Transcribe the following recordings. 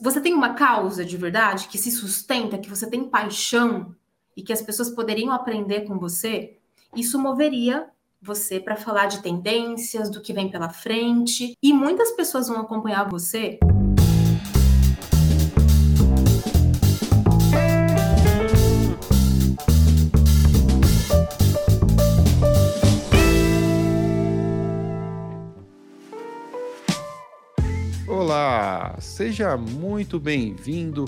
você tem uma causa de verdade que se sustenta, que você tem paixão e que as pessoas poderiam aprender com você, isso moveria você para falar de tendências, do que vem pela frente, e muitas pessoas vão acompanhar você. Olá, seja muito bem-vindo,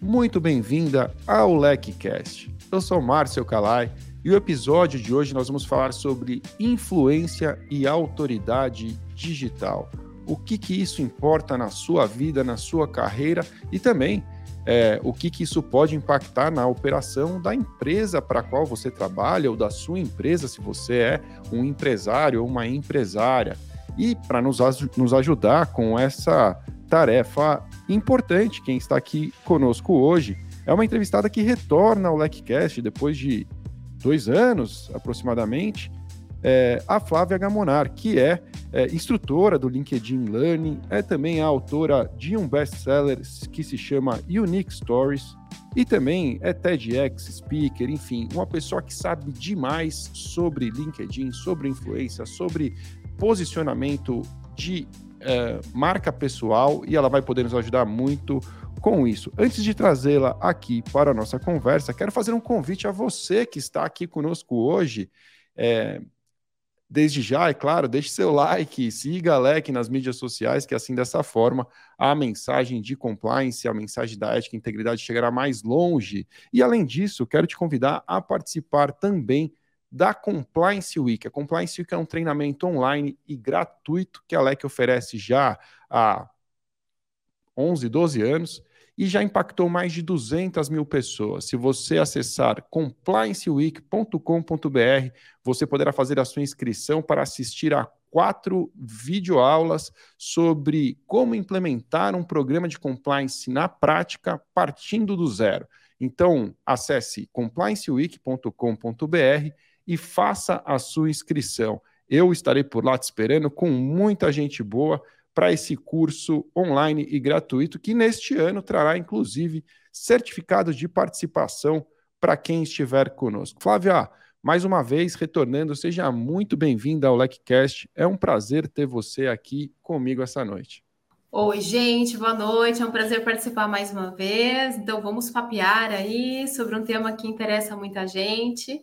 muito bem-vinda ao LecCast. Eu sou Márcio Calai e o episódio de hoje nós vamos falar sobre influência e autoridade digital. O que, que isso importa na sua vida, na sua carreira e também é, o que, que isso pode impactar na operação da empresa para a qual você trabalha ou da sua empresa, se você é um empresário ou uma empresária. E para nos, nos ajudar com essa tarefa importante, quem está aqui conosco hoje é uma entrevistada que retorna ao LecCast depois de dois anos aproximadamente, é a Flávia Gamonar, que é, é, instrutora do LinkedIn Learning, é também a autora de um best-seller que se chama Unique Stories e também é TEDx speaker, enfim, uma pessoa que sabe demais sobre LinkedIn, sobre influência, sobre posicionamento de é, marca pessoal e ela vai poder nos ajudar muito com isso. Antes de trazê-la aqui para a nossa conversa, quero fazer um convite a você que está aqui conosco hoje. É, desde já, é claro, deixe seu like, siga a LEC nas mídias sociais, que assim, dessa forma, a mensagem de compliance, a mensagem da ética e integridade chegará mais longe. E, além disso, quero te convidar a participar também da Compliance Week. A Compliance Week é um treinamento online e gratuito que a LEC oferece já há 11, 12 anos e já impactou mais de 200 mil pessoas. Se você acessar complianceweek.com.br, você poderá fazer a sua inscrição para assistir a quatro videoaulas sobre como implementar um programa de compliance na prática, partindo do zero. Então, acesse complianceweek.com.br e faça a sua inscrição. Eu estarei por lá te esperando com muita gente boa para esse curso online e gratuito que neste ano trará inclusive certificado de participação para quem estiver conosco. Flávia, mais uma vez retornando, seja muito bem-vinda ao LecCast. É um prazer ter você aqui comigo essa noite. Oi, gente, boa noite. É um prazer participar mais uma vez. Então, vamos papear aí sobre um tema que interessa muita gente.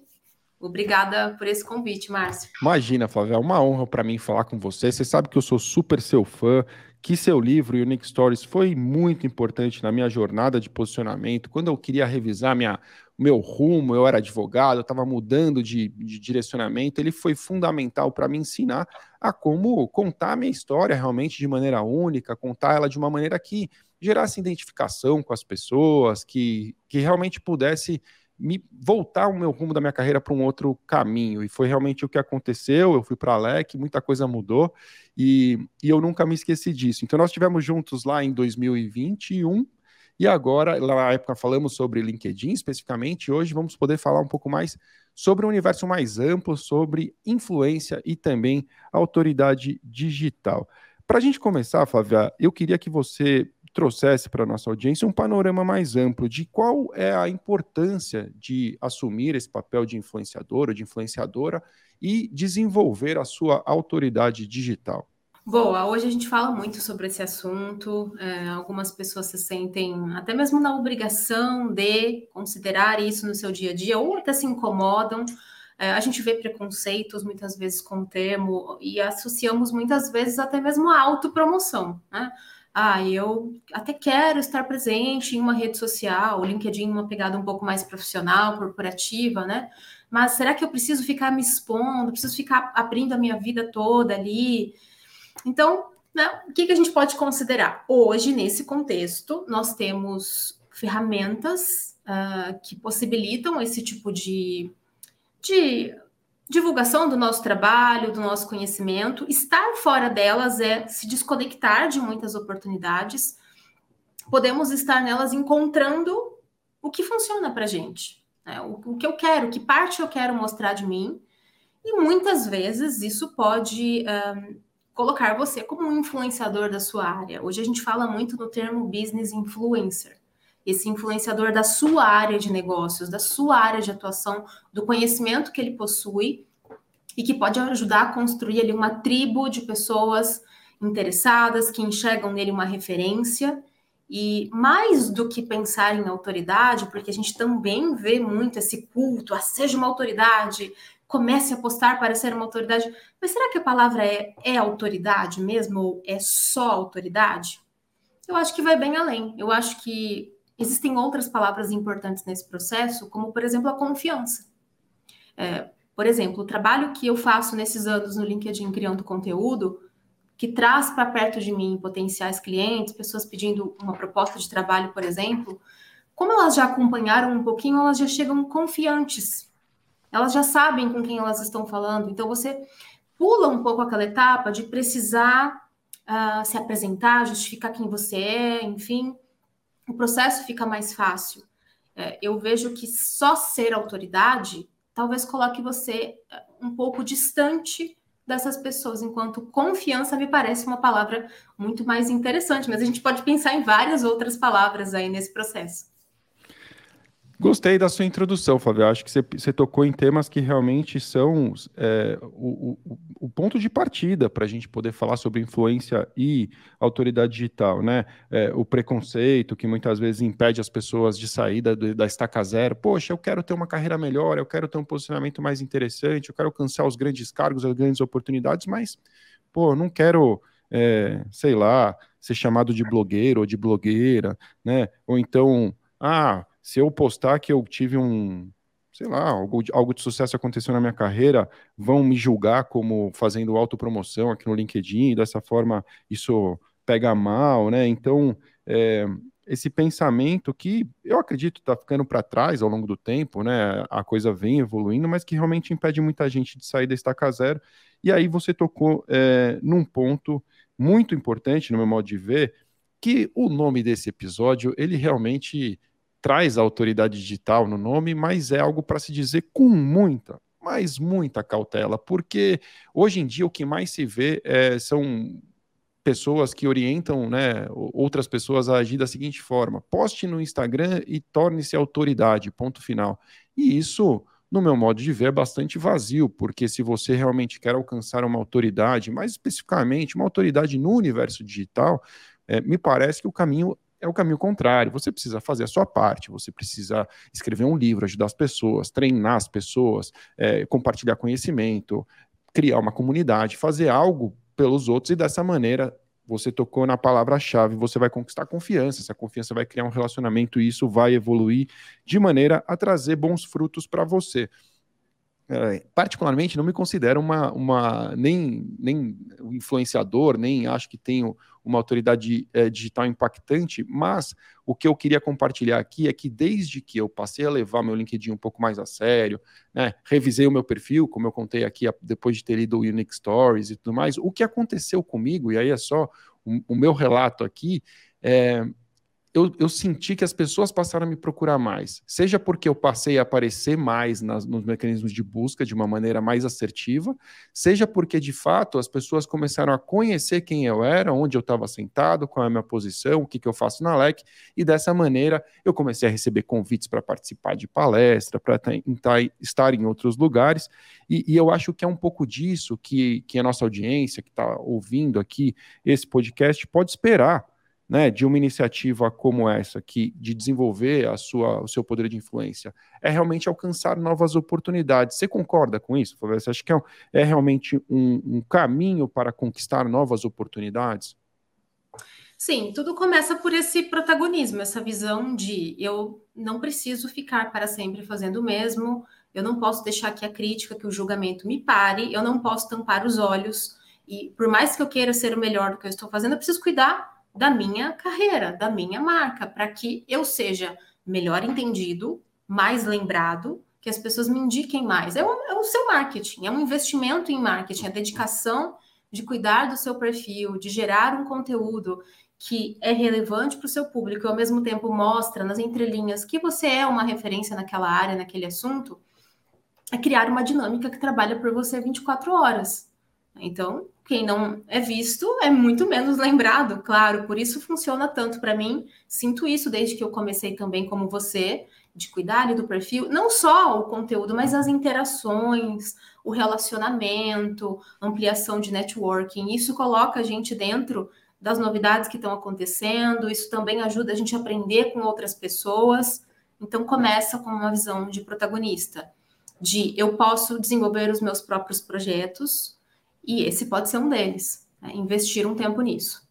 Obrigada por esse convite, Márcio. Imagina, Flávia, é uma honra para mim falar com você. Você sabe que eu sou super seu fã, que seu livro, Unique Stories, foi muito importante na minha jornada de posicionamento. Quando eu queria revisar minha, meu rumo, eu era advogado, eu estava mudando de, de, direcionamento, ele foi fundamental para me ensinar a como contar a minha história realmente de maneira única, contar ela de uma maneira que gerasse identificação com as pessoas, que, que realmente pudesse me voltar o meu rumo da minha carreira para um outro caminho. E foi realmente o que aconteceu. Eu fui para a LEC, muita coisa mudou e, e eu nunca me esqueci disso. Então, nós estivemos juntos lá em 2021 e agora, lá na época, falamos sobre LinkedIn especificamente. Hoje vamos poder falar um pouco mais sobre um universo mais amplo, sobre influência e também autoridade digital. Para a gente começar, Flávia, eu queria que você trouxesse para a nossa audiência um panorama mais amplo de qual é a importância de assumir esse papel de influenciador ou de influenciadora e desenvolver a sua autoridade digital. Boa, hoje a gente fala muito sobre esse assunto. É, algumas pessoas se sentem até mesmo na obrigação de considerar isso no seu dia a dia, ou até se incomodam. É, a gente vê preconceitos muitas vezes com o termo e associamos muitas vezes até mesmo a autopromoção, né? Ah, eu até quero estar presente em uma rede social, o LinkedIn uma pegada um pouco mais profissional, corporativa, né? Mas será que eu preciso ficar me expondo, preciso ficar abrindo a minha vida toda ali? Então, né, o que, que a gente pode considerar? Hoje, nesse contexto, nós temos ferramentas uh, que possibilitam esse tipo de, de divulgação do nosso trabalho, do nosso conhecimento. Estar fora delas é se desconectar de muitas oportunidades. Podemos estar nelas encontrando o que funciona para a gente, né? o, o, que eu quero, que parte eu quero mostrar de mim. E muitas vezes isso pode colocar você como um influenciador da sua área. Hoje a gente fala muito no termo business influencer. Esse influenciador da sua área de negócios, da sua área de atuação, do conhecimento que ele possui e que pode ajudar a construir ali uma tribo de pessoas interessadas que enxergam nele uma referência. E mais do que pensar em autoridade, porque a gente também vê muito esse culto, a seja uma autoridade, comece a postar para ser uma autoridade. Mas será que a palavra é, é autoridade mesmo ou é só autoridade? Eu acho que vai bem além. Eu acho que existem outras palavras importantes nesse processo, como, por exemplo, a confiança. É, por exemplo, o trabalho que eu faço nesses anos no LinkedIn criando conteúdo, que traz para perto de mim potenciais clientes, pessoas pedindo uma proposta de trabalho, por exemplo, como elas já acompanharam um pouquinho, elas já chegam confiantes elas já sabem com quem elas estão falando. Então você pula um pouco aquela etapa de precisar uh, se apresentar, justificar quem você é, enfim, o processo fica mais fácil. É, eu vejo que só ser autoridade talvez coloque você ah, um pouco distante dessas pessoas, enquanto confiança me parece uma palavra muito mais interessante, mas a gente pode pensar em várias outras palavras aí nesse processo. Gostei da sua introdução, Fábio. Acho que você, você tocou em temas que realmente são é, o, o, o, ponto de partida para a gente poder falar sobre influência e autoridade digital, né? É, o preconceito que muitas vezes impede as pessoas de sair da, da estaca zero. Poxa, eu quero ter uma carreira melhor, eu quero ter um posicionamento mais interessante, eu quero alcançar os grandes cargos, as grandes oportunidades, mas, pô, não quero, é, sei lá, ser chamado de blogueiro ou de blogueira, né? Ou então, ah se eu postar que eu tive um, sei lá, algo, algo de sucesso aconteceu na minha carreira, vão me julgar como fazendo autopromoção aqui no LinkedIn, dessa forma isso pega mal, né? Então, é, esse pensamento que eu acredito está ficando para trás ao longo do tempo, né? A coisa vem evoluindo, mas que realmente impede muita gente de sair da estaca zero. E aí você tocou é, num ponto muito importante, no meu modo de ver, que o nome desse episódio, ele realmente traz a autoridade digital no nome, mas é algo para se dizer com muita, mas muita cautela, porque hoje em dia o que mais se vê é, são pessoas que orientam né, outras pessoas a agir da seguinte forma: poste no Instagram e torne-se autoridade, ponto final. E isso, no meu modo de ver, é bastante vazio, porque se você realmente quer alcançar uma autoridade, mais especificamente uma autoridade no universo digital, é, me parece que o caminho é o caminho contrário. Você precisa fazer a sua parte, você precisa escrever um livro, ajudar as pessoas, treinar as pessoas, é, compartilhar conhecimento, criar uma comunidade, fazer algo pelos outros e dessa maneira você tocou na palavra-chave, você vai conquistar confiança, essa confiança vai criar um relacionamento e isso vai evoluir de maneira a trazer bons frutos para você. É, particularmente não me considero uma, uma nem, nem influenciador, nem acho que tenho uma autoridade é, digital impactante, mas o que eu queria compartilhar aqui é que desde que eu passei a levar meu LinkedIn um pouco mais a sério, né, revisei o meu perfil, como eu contei aqui depois de ter lido o Unique Stories e tudo mais, o que aconteceu comigo, e aí é só o, o meu relato aqui, é, eu, eu, senti que as pessoas passaram a me procurar mais. Seja porque eu passei a aparecer mais nas, nos mecanismos de busca de uma maneira mais assertiva, seja porque, de fato, as pessoas começaram a conhecer quem eu era, onde eu estava sentado, qual é a minha posição, o que, que eu faço na LEC, e dessa maneira eu comecei a receber convites para participar de palestra, para estar em outros lugares, e, e, eu acho que é um pouco disso que, que a nossa audiência que está ouvindo aqui esse podcast pode esperar né, de uma iniciativa como essa, que de desenvolver a sua, o seu poder de influência, é realmente alcançar novas oportunidades. Você concorda com isso, Flávio? Você acha que é, é realmente um, um caminho para conquistar novas oportunidades? Sim, tudo começa por esse protagonismo, essa visão de eu não preciso ficar para sempre fazendo o mesmo, eu não posso deixar que a crítica, que o julgamento me pare, eu não posso tampar os olhos. E por mais que eu queira ser o melhor do que eu estou fazendo, eu preciso cuidar da minha carreira, da minha marca, para que eu seja melhor entendido, mais lembrado, que as pessoas me indiquem mais. É o, é o seu marketing, é um investimento em marketing, a dedicação de cuidar do seu perfil, de gerar um conteúdo que é relevante para o seu público e ao mesmo tempo mostra nas entrelinhas que você é uma referência naquela área, naquele assunto, é criar uma dinâmica que trabalha por você 24 horas. Então, quem não é visto é muito menos lembrado, claro. Por isso funciona tanto para mim. Sinto isso desde que eu comecei também como você, de cuidar do perfil, não só o conteúdo, mas as interações, o relacionamento, ampliação de networking. Isso coloca a gente dentro das novidades que estão acontecendo. Isso também ajuda a gente a aprender com outras pessoas. Então começa com uma visão de protagonista, de eu posso desenvolver os meus próprios projetos e esse pode ser um deles. Né? Investir um tempo nisso.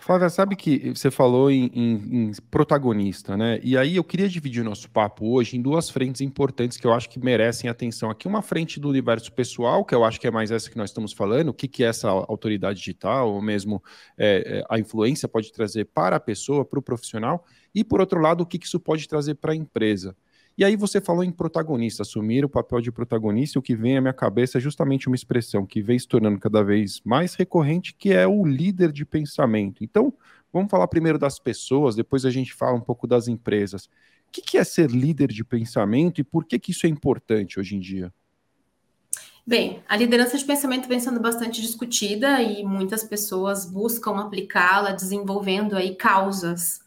Flávia, sabe que você falou em, em, em, protagonista, né? E aí eu queria dividir o nosso papo hoje em duas frentes importantes que eu acho que merecem atenção. Aqui, uma frente do universo pessoal, que eu acho que é mais essa que nós estamos falando, o que, que essa autoridade digital, ou mesmo é, é a influência pode trazer para a pessoa, para o profissional, e por outro lado, o que, que isso pode trazer para a empresa. E aí você falou em protagonista, assumir o papel de protagonista, o que vem à minha cabeça é justamente uma expressão que vem se tornando cada vez mais recorrente, que é o líder de pensamento. Então, vamos falar primeiro das pessoas, depois a gente fala um pouco das empresas. O que, que é ser líder de pensamento e por que, que isso é importante hoje em dia? Bem, a liderança de pensamento vem sendo bastante discutida e muitas pessoas buscam aplicá-la desenvolvendo aí causas?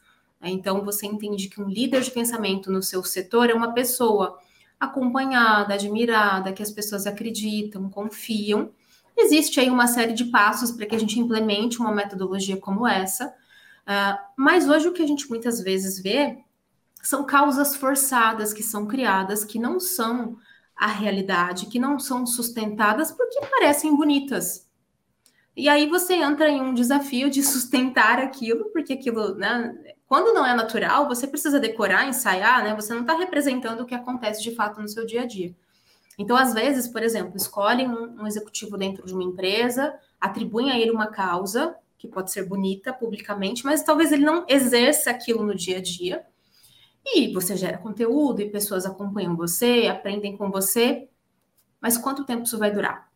Então, você entende que um líder de pensamento no seu setor é uma pessoa acompanhada, admirada, que as pessoas acreditam, confiam. Existe aí uma série de passos para que a gente implemente uma metodologia como essa, uh, mas hoje o que a gente muitas vezes vê são causas forçadas que são criadas, que não são a realidade, que não são sustentadas porque parecem bonitas. E aí você entra em um desafio de sustentar aquilo, porque aquilo, né, quando não é natural, você precisa decorar, ensaiar, né? Você não está representando o que acontece de fato no seu dia a dia. Então, às vezes, por exemplo, escolhem um, um executivo dentro de uma empresa, atribuem a ele uma causa, que pode ser bonita publicamente, mas talvez ele não exerça aquilo no dia a dia. E você gera conteúdo e pessoas acompanham você, aprendem com você. Mas quanto tempo isso vai durar?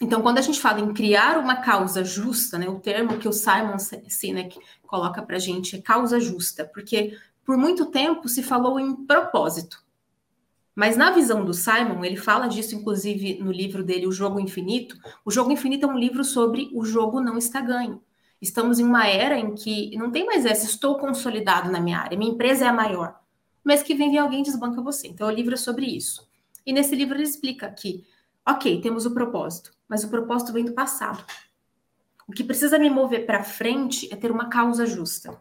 Então, quando a gente fala em criar uma causa justa, né, o termo que o Simon Sinek coloca para a gente é causa justa, porque por muito tempo se falou em propósito. Mas na visão do Simon, ele fala disso, inclusive, no livro dele, O Jogo Infinito. O Jogo Infinito é um livro sobre o jogo não está ganho. Estamos em uma era em que não tem mais essa, estou consolidado na minha área, minha empresa é a maior. Mas que vem alguém desbanca você. Então, o livro é sobre isso. E nesse livro ele explica que, ok, temos o propósito mas o propósito vem do passado. O que precisa me mover para frente é ter uma causa justa.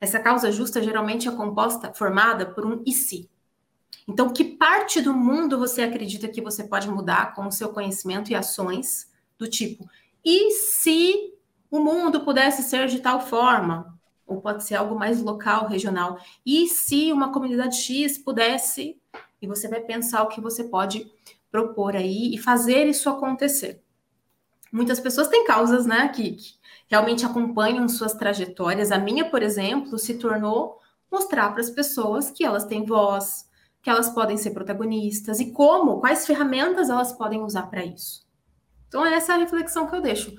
Essa causa justa geralmente é composta, formada por um e se. Então, que parte do mundo você acredita que você pode mudar com o seu conhecimento e ações do tipo, e se o mundo pudesse ser de tal forma? Ou pode ser algo mais local, regional. E se uma comunidade X pudesse? E você vai pensar o que você pode propor aí e fazer isso acontecer. Muitas pessoas têm causas, né, que, que realmente acompanham suas trajetórias. A minha, por exemplo, se tornou mostrar para as pessoas que elas têm voz, que elas podem ser protagonistas e como, quais ferramentas elas podem usar para isso. Então, essa é a reflexão que eu deixo.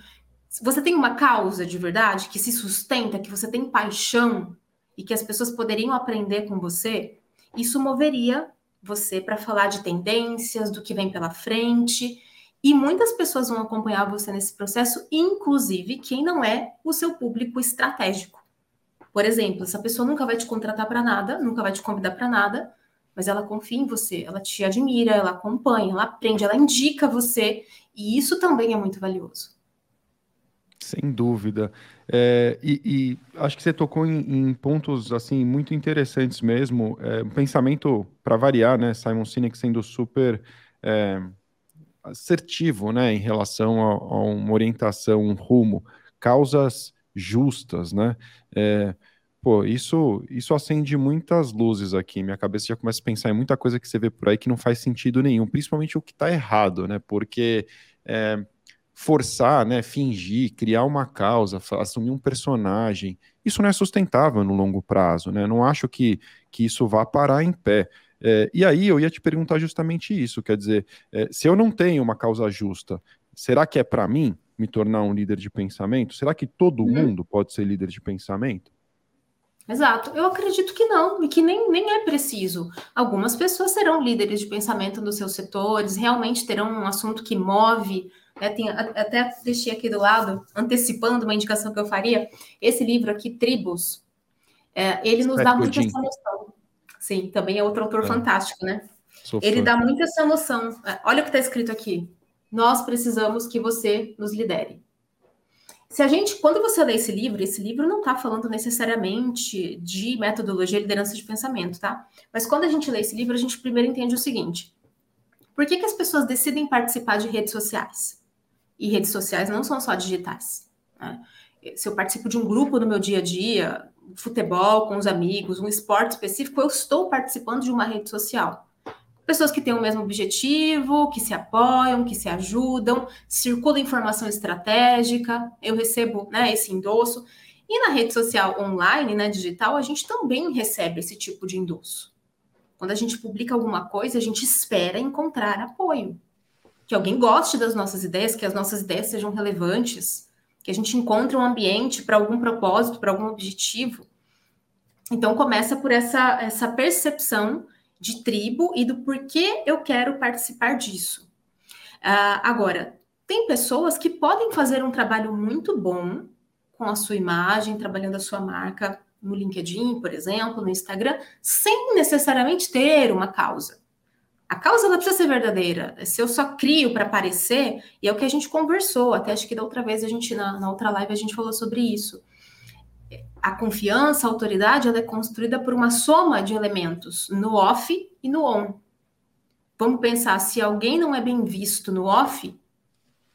Se você tem uma causa de verdade que se sustenta, que você tem paixão e que as pessoas poderiam aprender com você, isso moveria você para falar de tendências, do que vem pela frente. E muitas pessoas vão acompanhar você nesse processo, inclusive quem não é o seu público estratégico. Por exemplo, essa pessoa nunca vai te contratar para nada, nunca vai te convidar para nada, mas ela confia em você, ela te admira, ela acompanha, ela aprende, ela indica você, e isso também é muito valioso. Sem dúvida. É, e, e, acho que você tocou em, em, pontos assim muito interessantes mesmo. É, um pensamento para variar, né? Simon Sinek sendo super é, assertivo, né, em relação a, a, uma orientação, um rumo, causas justas, né? É, pô, isso isso acende muitas luzes aqui. Minha cabeça já começa a pensar em muita coisa que você vê por aí que não faz sentido nenhum, principalmente o que está errado, né? Porque é, forçar, né, fingir, criar uma causa, assumir um personagem, isso não é sustentável no longo prazo, né? Não acho que, que isso vá parar em pé. É, e aí eu ia te perguntar justamente isso, quer dizer, é, se eu não tenho uma causa justa, será que é para mim me tornar um líder de pensamento? Será que todo uhum. mundo pode ser líder de pensamento? Exato. Eu acredito que não, e que nem, nem é preciso. Algumas pessoas serão líderes de pensamento nos seus setores, realmente terão um assunto que move É, tem, até deixei aqui do lado, antecipando uma indicação que eu faria, esse livro aqui, Tribos, é, ele nos dá muito essa noção. Sim, também é outro autor é. fantástico, né? Sou ele fã. dá muito essa noção. É, olha o que está escrito aqui. Nós precisamos que você nos lidere. Se a gente, quando você lê esse livro, esse livro não está falando necessariamente de metodologia e liderança de pensamento, tá? Mas quando a gente lê esse livro, a gente primeiro entende o seguinte: por que, que as pessoas decidem participar de redes sociais? E redes sociais não são só digitais. Né? Se eu participo de um grupo no meu dia a dia, futebol com os amigos, um esporte específico, eu estou participando de uma rede social pessoas que têm o mesmo objetivo, que se apoiam, que se ajudam, circula informação estratégica, eu recebo né, esse endosso. E na rede social online, né, digital, a gente também recebe esse tipo de endosso. Quando a gente publica alguma coisa, a gente espera encontrar apoio. Que alguém goste das nossas ideias, que as nossas ideias sejam relevantes, que a gente encontre um ambiente para algum propósito, para algum objetivo. Então começa por essa, essa percepção de tribo e do porquê eu quero participar disso. Uh, agora, tem pessoas que podem fazer um trabalho muito bom com a sua imagem, trabalhando a sua marca no LinkedIn, por exemplo, no Instagram, sem necessariamente ter uma causa. A causa ela precisa ser verdadeira. Se eu só crio para aparecer, e é o que a gente conversou, até acho que da outra vez a gente, na, na outra live, a gente falou sobre isso a confiança, a autoridade, ela é construída por uma soma de elementos no off e no on. Vamos pensar, se alguém não é bem visto no off,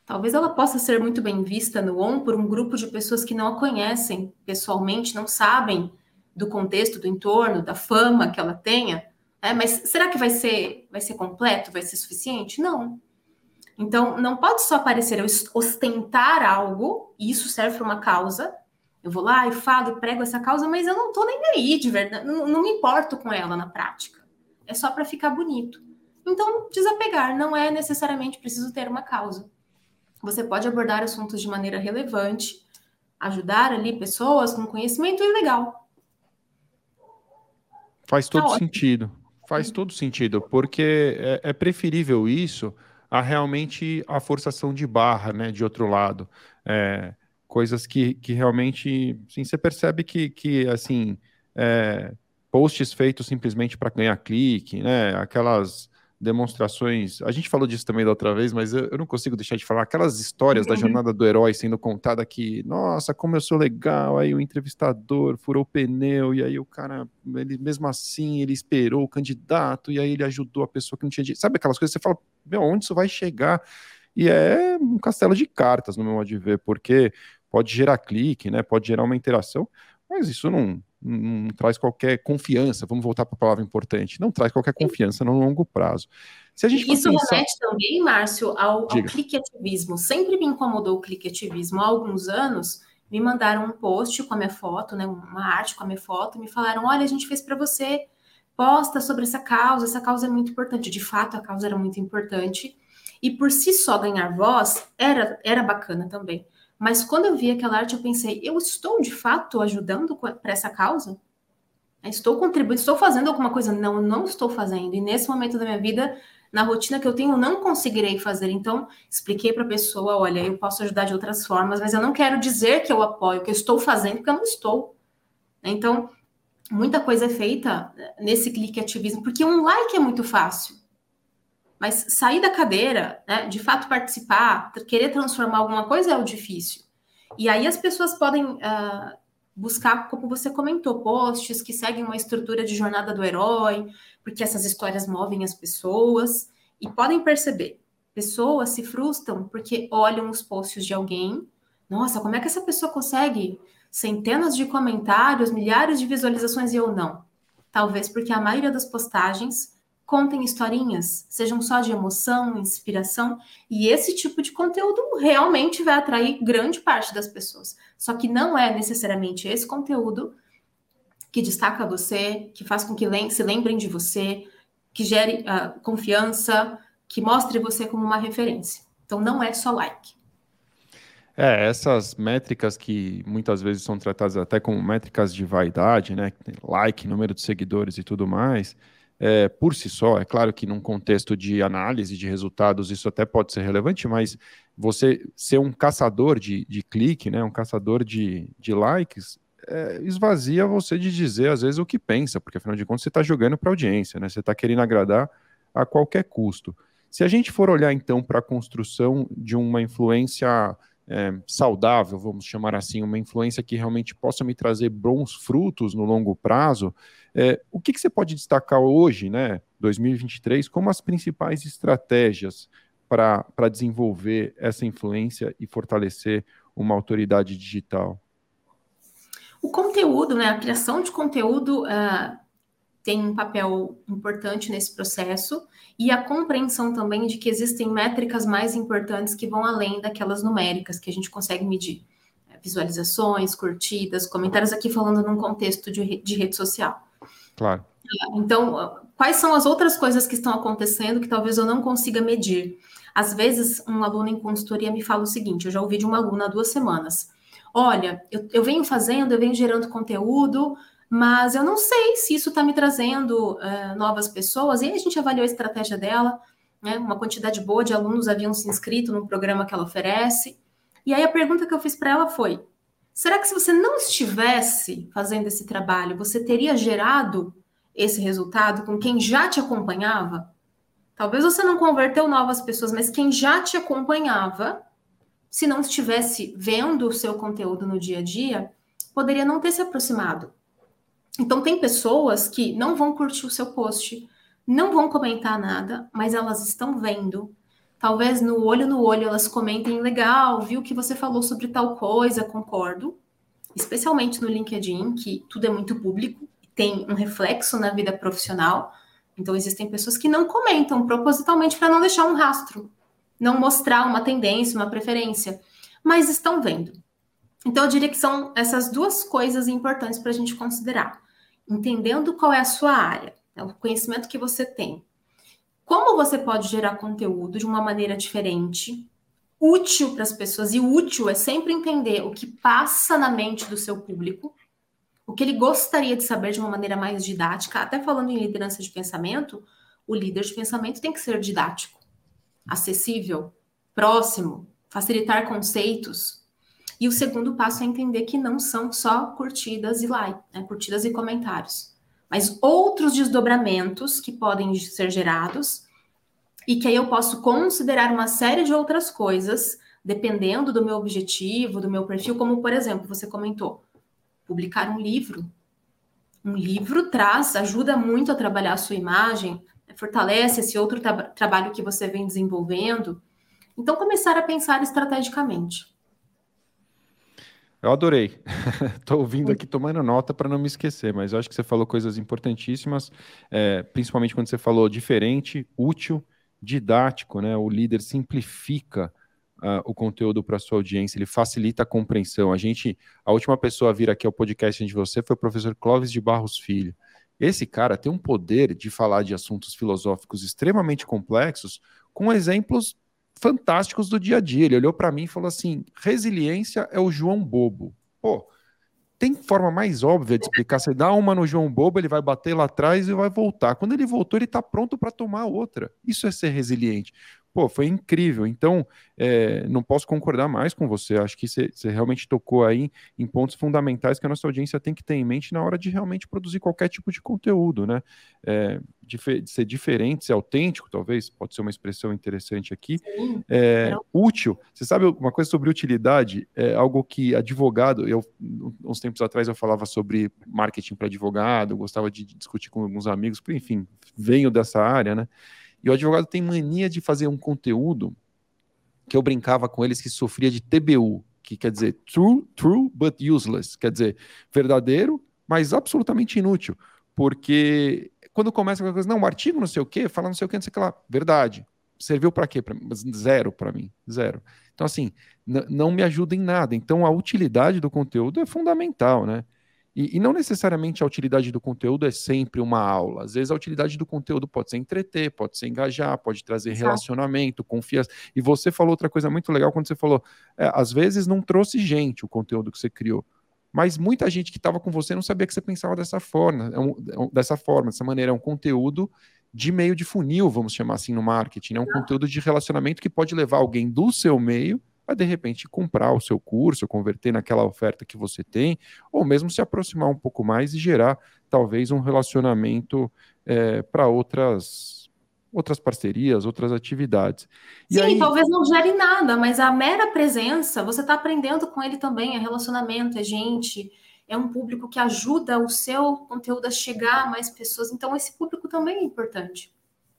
talvez ela possa ser muito bem vista no on por um grupo de pessoas que não a conhecem pessoalmente, não sabem do contexto, do entorno, da fama que ela tenha. É, mas será que vai ser, vai ser completo, vai ser suficiente? Não. Então, não pode só aparecer eu ostentar algo, e isso serve para uma causa, eu vou lá e falo e prego essa causa, mas eu não estou nem aí, de verdade, não, não me importo com ela na prática. É só para ficar bonito. Então, desapegar não é necessariamente preciso ter uma causa. Você pode abordar assuntos de maneira relevante, ajudar ali pessoas com conhecimento e legal. Faz todo tá sentido. Faz todo sentido, porque é, é preferível isso a realmente a forçação de barra, né, de outro lado. É, coisas que, que realmente, sim, você percebe que, que assim, é, posts feitos simplesmente para ganhar clique, né, aquelas demonstrações, a gente falou disso também da outra vez, mas eu, eu não consigo deixar de falar, aquelas histórias uhum. da jornada do herói sendo contada que, nossa, como eu sou legal, aí o entrevistador furou o pneu, e aí o cara, ele mesmo assim, ele esperou o candidato, e aí ele ajudou a pessoa que não tinha... Sabe aquelas coisas que você fala, meu, onde isso vai chegar? E é um castelo de cartas, no meu modo de ver, porque pode gerar clique, né? Pode gerar uma interação, mas isso não, não, traz qualquer confiança. Vamos voltar para a palavra importante. Não traz qualquer confiança no longo prazo. Se a gente isso pensar... remete também, Márcio, ao, ao clique-ativismo. Sempre me incomodou o clique-ativismo. Há alguns anos, me mandaram um post com a minha foto, né, uma arte com a minha foto, e me falaram: olha, a gente fez para você, posta sobre essa causa, essa causa é muito importante. De fato, a causa era muito importante. E por si só ganhar voz era, era bacana também. Mas quando eu vi aquela arte, eu pensei, eu estou de fato ajudando para essa causa? Estou contribuindo, estou fazendo alguma coisa? Não, não estou fazendo. E nesse momento da minha vida, na rotina que eu tenho, eu não conseguirei fazer. Então, expliquei para a pessoa: olha, eu posso ajudar de outras formas, mas eu não quero dizer que eu apoio, que eu estou fazendo, porque eu não estou. Então, muita coisa é feita nesse clique ativismo, porque um like é muito fácil. Mas sair da cadeira, né, de fato participar, querer transformar alguma coisa é o difícil. E aí as pessoas podem uh, buscar, como você comentou, posts que seguem uma estrutura de jornada do herói, porque essas histórias movem as pessoas e podem perceber. Pessoas se frustram porque olham os posts de alguém. Nossa, como é que essa pessoa consegue centenas de comentários, milhares de visualizações e eu não? Talvez porque a maioria das postagens contem historinhas, sejam só de emoção, inspiração, e esse tipo de conteúdo realmente vai atrair grande parte das pessoas. Só que não é necessariamente esse conteúdo que destaca você, que faz com que se lembrem de você, que gere uh, confiança, que mostre você como uma referência. Então não é só like. É, essas métricas que muitas vezes são tratadas até como métricas de vaidade, né? Like, número de seguidores e tudo mais, é, por si só. É claro que num contexto de análise de resultados isso até pode ser relevante, mas você ser um caçador de, de clique, né, um caçador de, de likes, é, esvazia você de dizer às vezes o que pensa, porque afinal de contas você está jogando para audiência, né? Você está querendo agradar a qualquer custo. Se a gente for olhar então para a construção de uma influência é, saudável, vamos chamar assim, uma influência que realmente possa me trazer bons frutos no longo prazo, é, o que, que você pode destacar hoje, né, 2023, como as principais estratégias para desenvolver essa influência e fortalecer uma autoridade digital? O conteúdo, né, a criação de conteúdo uh, tem um papel importante nesse processo e a compreensão também de que existem métricas mais importantes que vão além daquelas numéricas que a gente consegue medir. Visualizações, curtidas, comentários aqui falando num contexto de, de rede social. Claro. Então, quais são as outras coisas que estão acontecendo que talvez eu não consiga medir? Às vezes, um aluno em consultoria me fala o seguinte: eu já ouvi de uma aluna há duas semanas. Olha, eu, eu venho fazendo, eu venho gerando conteúdo, mas eu não sei se isso está me trazendo uh, novas pessoas. E aí a gente avaliou a estratégia dela, né? Uma quantidade boa de alunos haviam se inscrito no programa que ela oferece. E aí a pergunta que eu fiz para ela foi: será que se você não estivesse fazendo esse trabalho, você teria gerado esse resultado com quem já te acompanhava? Talvez você não converteu novas pessoas, mas quem já te acompanhava, se não estivesse vendo o seu conteúdo no dia a dia, poderia não ter se aproximado. Então, tem pessoas que não vão curtir o seu post, não vão comentar nada, mas elas estão vendo. Talvez no olho no olho elas comentem legal, viu que você falou sobre tal coisa, concordo. Especialmente no LinkedIn, que tudo é muito público, tem um reflexo na vida profissional. Então, existem pessoas que não comentam propositalmente para não deixar um rastro, não mostrar uma tendência, uma preferência, mas estão vendo. Então, eu diria que são essas duas coisas importantes para a gente considerar entendendo qual é a sua área, né, o conhecimento que você tem. Como você pode gerar conteúdo de uma maneira diferente, útil para as pessoas, e útil é sempre entender o que passa na mente do seu público, o que ele gostaria de saber de uma maneira mais didática, até falando em liderança de pensamento, o líder de pensamento tem que ser didático, acessível, próximo, facilitar conceitos, e o segundo passo é entender que não são só curtidas e like, né, curtidas e comentários, mas outros desdobramentos que podem ser gerados e que aí eu posso considerar uma série de outras coisas, dependendo do meu objetivo, do meu perfil, como por exemplo, você comentou, publicar um livro. Um livro traz, ajuda muito a trabalhar a sua imagem, fortalece esse outro tra trabalho que você vem desenvolvendo. Então, começar a pensar estrategicamente. Eu adorei. Estou ouvindo aqui, tomando nota para não me esquecer, mas eu acho que você falou coisas importantíssimas, é, principalmente quando você falou diferente, útil, didático, né? O líder simplifica uh, o conteúdo para sua audiência, ele facilita a compreensão. A gente, a última pessoa a vir aqui ao podcast de você foi o professor Clóvis de Barros Filho. Esse cara tem um poder de falar de assuntos filosóficos extremamente complexos com exemplos fantásticos do dia a dia. Ele olhou para mim e falou assim: resiliência é o João Bobo. Pô, tem forma mais óbvia de explicar. Você dá uma no João Bobo, ele vai bater lá atrás e vai voltar. Quando ele voltou, ele está pronto para tomar outra. Isso é ser resiliente pô, foi incrível. Então, é, não posso concordar mais com você. Acho que você, realmente tocou aí em pontos fundamentais que a nossa audiência tem que ter em mente na hora de realmente produzir qualquer tipo de conteúdo, né? É, de, de, ser diferente, ser autêntico, talvez, pode ser uma expressão interessante aqui. Sim, é, útil. Você sabe uma coisa sobre utilidade? É algo que advogado, eu, uns tempos atrás eu falava sobre marketing para advogado, gostava de discutir com alguns amigos, enfim, venho dessa área, né? E o advogado tem mania de fazer um conteúdo que eu brincava com eles que sofria de TBU, que quer dizer true, true but useless, quer dizer verdadeiro, mas absolutamente inútil, porque quando começa com a coisa, não, um artigo não sei o quê, fala não sei o quê, não sei o que lá, verdade. Serviu para quê? Pra, zero para mim, zero. Então, assim, não me ajuda em nada. Então, a utilidade do conteúdo é fundamental, né? E, e, não necessariamente a utilidade do conteúdo é sempre uma aula. Às vezes a utilidade do conteúdo pode ser entreter, pode ser engajar, pode trazer Exato. relacionamento, confiança. E você falou outra coisa muito legal quando você falou: é, às vezes não trouxe gente o conteúdo que você criou, mas muita gente que estava com você não sabia que você pensava dessa forma, é um, é dessa forma, dessa maneira. É um conteúdo de meio de funil, vamos chamar assim, no marketing. É um conteúdo de relacionamento que pode levar alguém do seu meio a, de repente, comprar o seu curso, converter naquela oferta que você tem, ou mesmo se aproximar um pouco mais e gerar, talvez, um relacionamento é, para outras outras parcerias, outras atividades. E Sim, aí... talvez não gere nada, mas a mera presença, você está aprendendo com ele também, é relacionamento, é gente, é um público que ajuda o seu conteúdo a chegar a mais pessoas, então esse público também é importante.